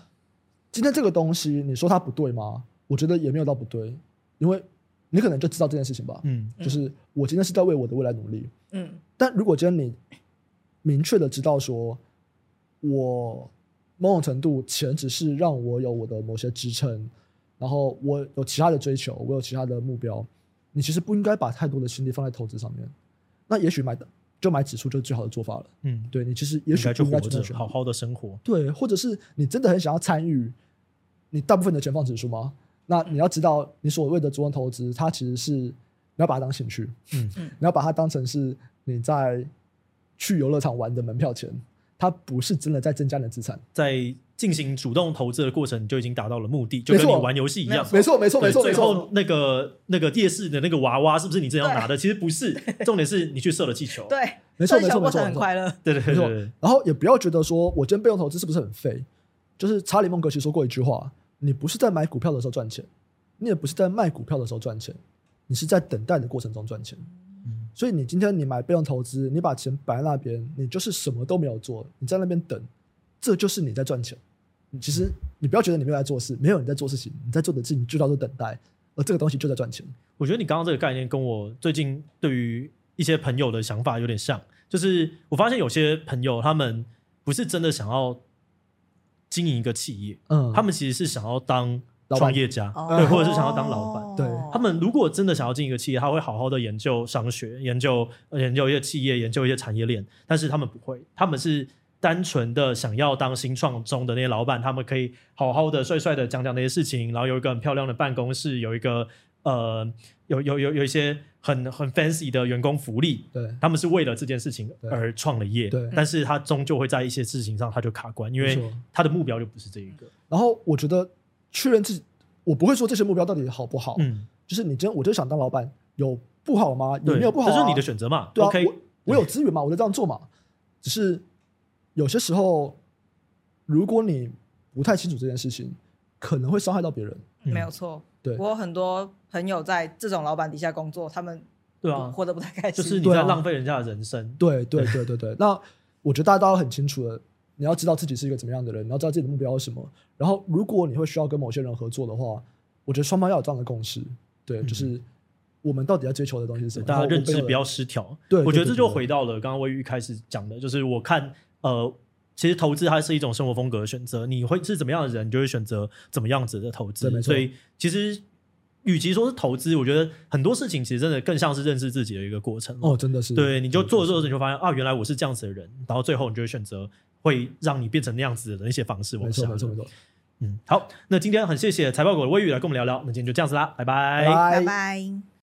今天这个东西，你说它不对吗？我觉得也没有到不对，因为你可能就知道这件事情吧。嗯，就是我今天是在为我的未来努力。嗯，但如果今天你明确的知道说，我某种程度钱只是让我有我的某些支撑，然后我有其他的追求，我有其他的目标，你其实不应该把太多的心力放在投资上面。那也许买的就买指数就是最好的做法了。嗯，对，你其实也许就应该去好好的生活。对，或者是你真的很想要参与，你大部分的钱放指数吗？那你要知道，你所谓的主动投资，它其实是你要把它当兴趣，嗯嗯，你要把它当成是你在去游乐场玩的门票钱，它不是真的在增加你的资产。在进行主动投资的过程，你就已经达到了目的，就跟你玩游戏一样。没错，没错，没错。最后那个那个电视的那个娃娃，是不是你真要拿的？其实不是，重点是你去射了气球。对，没错，没错，没错，很快乐。对对对，然后也不要觉得说我今天被动投资是不是很废？就是查理·孟格其实说过一句话。你不是在买股票的时候赚钱，你也不是在卖股票的时候赚钱，你是在等待的过程中赚钱。嗯，所以你今天你买被动投资，你把钱摆在那边，你就是什么都没有做，你在那边等，这就是你在赚钱。你其实你不要觉得你没有在做事，没有你在做事情，你在做的事情就叫做等待，而这个东西就在赚钱。我觉得你刚刚这个概念跟我最近对于一些朋友的想法有点像，就是我发现有些朋友他们不是真的想要。经营一个企业，嗯，他们其实是想要当创业家，对，或者是想要当老板。对，他们如果真的想要经营一个企业，他会好好的研究商学，研究研究一些企业，研究一些产业链。但是他们不会，他们是单纯的想要当新创中的那些老板，他们可以好好的、帅帅的讲讲那些事情，然后有一个很漂亮的办公室，有一个呃，有有有有一些。很很 fancy 的员工福利，对，他们是为了这件事情而创了业，对，但是他终究会在一些事情上他就卡关，因为他的目标就不是这一个。然后我觉得确认自己，我不会说这些目标到底好不好，嗯，就是你真我就想当老板，有不好吗？有没有不好？这是你的选择嘛？对啊，我我有资源嘛，我就这样做嘛。只是有些时候，如果你不太清楚这件事情，可能会伤害到别人。没有错。对，我有很多朋友在这种老板底下工作，他们对啊，活得不太开心，就是你在浪费人家的人生。对对对对对。那我觉得大家都很清楚的，你要知道自己是一个怎么样的人，你要知道自己的目标是什么。然后，如果你会需要跟某些人合作的话，我觉得双方要有这样的共识。对，就是我们到底要追求的东西是什么？大家认知不要失调。对，我觉得这就回到了刚刚微玉一开始讲的，就是我看呃。其实投资它是一种生活风格的选择，你会是怎么样的人，你就会选择怎么样子的投资。所以，其实与其说是投资，我觉得很多事情其实真的更像是认识自己的一个过程。哦，真的是。对，你就做着做着，你就发现啊，原来我是这样子的人，然后最后你就会选择会让你变成那样子的一些方式。没错，没错，没错。嗯，好，那今天很谢谢财报狗的魏宇来跟我们聊聊，那今天就这样子啦，拜拜，拜拜。